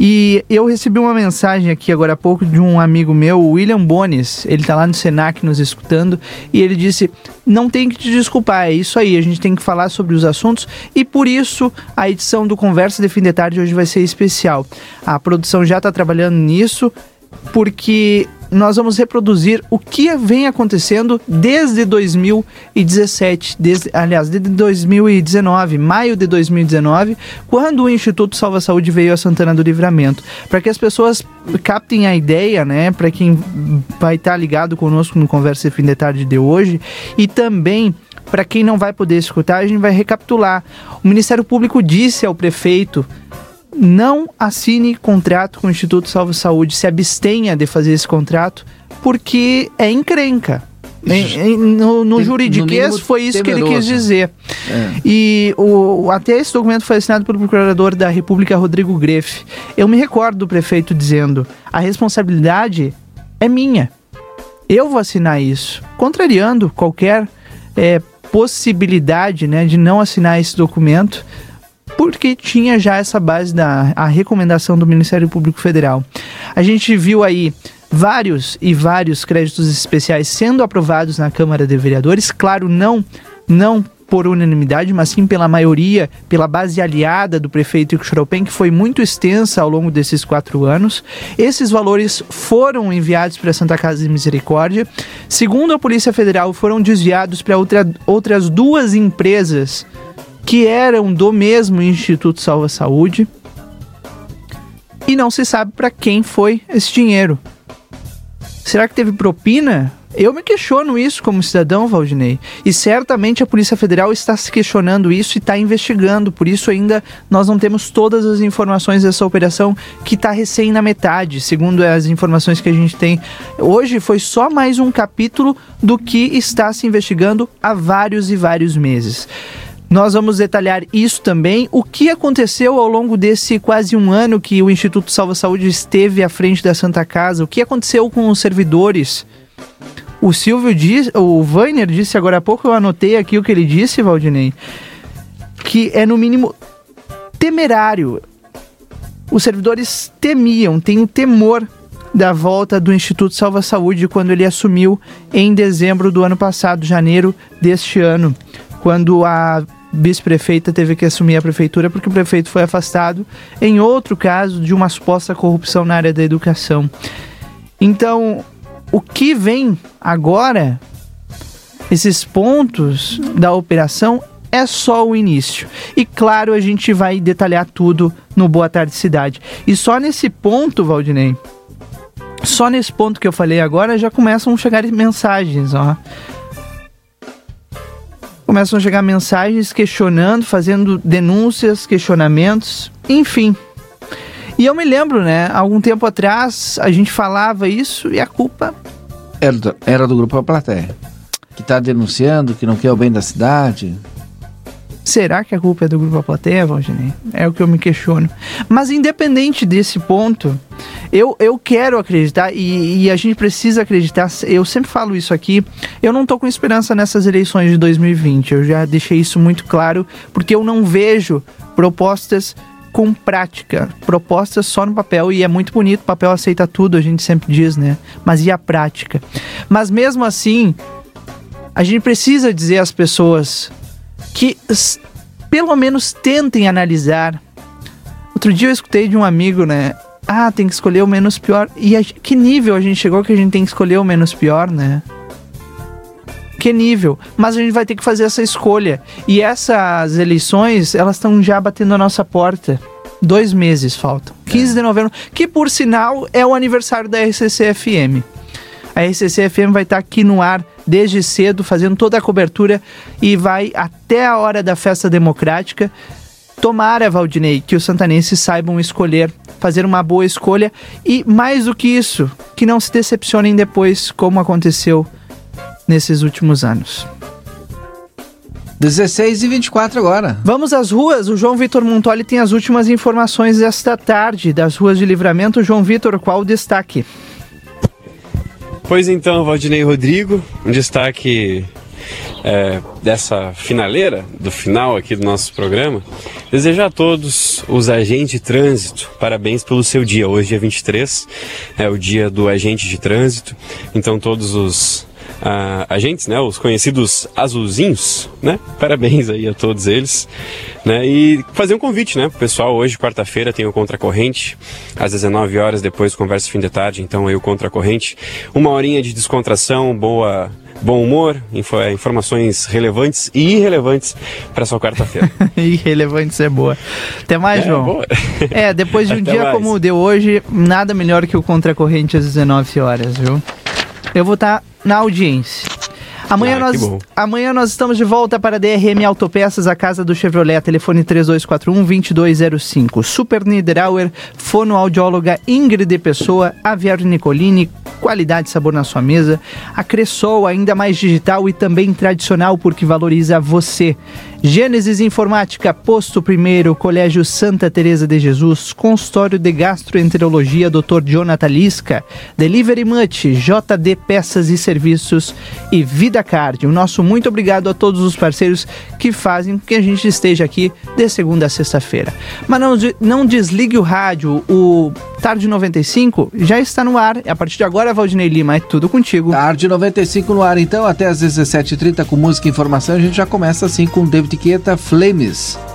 E eu recebi uma mensagem aqui agora há pouco de um amigo meu, William Bones. Ele tá lá no Senac nos escutando e ele disse: "Não tem que te desculpar, é isso aí, a gente tem que falar sobre os assuntos e por isso a edição do Conversa de Fim de Tarde hoje vai ser especial. A produção já está trabalhando nisso porque nós vamos reproduzir o que vem acontecendo desde 2017, desde, aliás, desde 2019, maio de 2019, quando o Instituto Salva Saúde veio a Santana do Livramento, para que as pessoas captem a ideia, né, para quem vai estar ligado conosco no Conversa de Fim de Tarde de hoje, e também para quem não vai poder escutar, a gente vai recapitular. O Ministério Público disse ao prefeito não assine contrato com o Instituto Salvo Saúde, se abstenha de fazer esse contrato, porque é encrenca. Em- em- no no Tem- juridiquês no foi isso que ele quis temeroso. dizer. É. E o, até esse documento foi assinado pelo procurador da República, Rodrigo Greff. Eu me recordo do prefeito dizendo: a responsabilidade é minha. Eu vou assinar isso, contrariando qualquer é, possibilidade né, de não assinar esse documento, porque tinha já essa base da a recomendação do Ministério Público Federal. A gente viu aí vários e vários créditos especiais sendo aprovados na Câmara de Vereadores, claro, não não por unanimidade, mas sim pela maioria, pela base aliada do prefeito Ixoropem, que foi muito extensa ao longo desses quatro anos. Esses valores foram enviados para a Santa Casa de Misericórdia. Segundo a Polícia Federal, foram desviados para outra, outras duas empresas que eram do mesmo Instituto Salva Saúde. E não se sabe para quem foi esse dinheiro. Será que teve propina? Eu me questiono isso como cidadão, Valdinei. E certamente a Polícia Federal está se questionando isso e está investigando. Por isso, ainda nós não temos todas as informações dessa operação que está recém na metade, segundo as informações que a gente tem. Hoje foi só mais um capítulo do que está se investigando há vários e vários meses. Nós vamos detalhar isso também. O que aconteceu ao longo desse quase um ano que o Instituto Salva Saúde esteve à frente da Santa Casa? O que aconteceu com os servidores? O Silvio disse, o Vainer disse agora há pouco, eu anotei aqui o que ele disse, Valdinei, que é no mínimo temerário. Os servidores temiam, têm o temor da volta do Instituto Salva Saúde quando ele assumiu em dezembro do ano passado, janeiro deste ano, quando a vice-prefeita teve que assumir a prefeitura porque o prefeito foi afastado em outro caso de uma suposta corrupção na área da educação. Então, o que vem agora, esses pontos da operação, é só o início. E claro, a gente vai detalhar tudo no Boa Tarde Cidade. E só nesse ponto, Valdinei, só nesse ponto que eu falei agora já começam a chegar mensagens, ó começam a chegar mensagens questionando, fazendo denúncias, questionamentos, enfim. E eu me lembro, né, algum tempo atrás a gente falava isso e a culpa era do, era do grupo A Plateia, que está denunciando, que não quer o bem da cidade. Será que a culpa é do grupo A Plateia, Valdinei? É o que eu me questiono. Mas independente desse ponto, eu, eu quero acreditar e, e, a gente precisa acreditar. Eu sempre falo isso aqui. Eu não tô com esperança nessas eleições de 2020. Eu já deixei isso muito claro, porque eu não vejo propostas com prática, propostas só no papel e é muito bonito, o papel aceita tudo, a gente sempre diz, né? Mas e a prática? Mas mesmo assim, a gente precisa dizer às pessoas que pelo menos tentem analisar. Outro dia eu escutei de um amigo, né? Ah, tem que escolher o menos pior. E a, que nível a gente chegou que a gente tem que escolher o menos pior, né? Que nível? Mas a gente vai ter que fazer essa escolha. E essas eleições, elas estão já batendo a nossa porta. Dois meses faltam. 15 de novembro, que por sinal é o aniversário da RCC-FM. A RCC-FM vai estar aqui no ar desde cedo, fazendo toda a cobertura e vai até a hora da festa democrática. Tomara, Valdinei, que os santanenses saibam escolher, fazer uma boa escolha e, mais do que isso, que não se decepcionem depois, como aconteceu nesses últimos anos. 16 e 24 agora. Vamos às ruas. O João Vitor Montoli tem as últimas informações desta tarde das ruas de livramento. João Vitor, qual o destaque? Pois então, Valdinei Rodrigo, um destaque é, dessa finaleira, do final aqui do nosso programa, desejar a todos os agentes de trânsito parabéns pelo seu dia. Hoje, dia 23, é o dia do agente de trânsito, então todos os uh, agentes, né, os conhecidos azulzinhos, né? Parabéns aí a todos eles, né? E fazer um convite, né, pro pessoal, hoje quarta-feira tem o Contracorrente, às 19 horas depois conversa fim de tarde, então aí o Contracorrente, uma horinha de descontração, boa bom humor, é, informações relevantes e irrelevantes para sua quarta-feira. irrelevantes é boa. Até mais, é, João. Boa. é, depois de um dia mais. como o de hoje, nada melhor que o Contracorrente às 19 horas, viu? Eu vou estar na audiência. Amanhã, ah, nós, amanhã nós estamos de volta para a DRM Autopeças, a casa do Chevrolet, telefone 3241-2205. Super Niederauer, fonoaudióloga Ingrid Pessoa, Aviário Nicolini, qualidade e sabor na sua mesa. A Cressol, ainda mais digital e também tradicional porque valoriza você. Gênesis Informática, Posto Primeiro, Colégio Santa Teresa de Jesus, Consultório de Gastroenterologia, Dr. Jonathan Lisca, Delivery Much, JD Peças e Serviços e Vida Card. O nosso muito obrigado a todos os parceiros que fazem que a gente esteja aqui de segunda a sexta-feira. Mas não, não desligue o rádio, o Tarde 95 já está no ar. A partir de agora, Valdinei Lima, é tudo contigo. Tarde 95 no ar, então, até às 17h30 com música e informação. A gente já começa assim com David Guetta, Flames.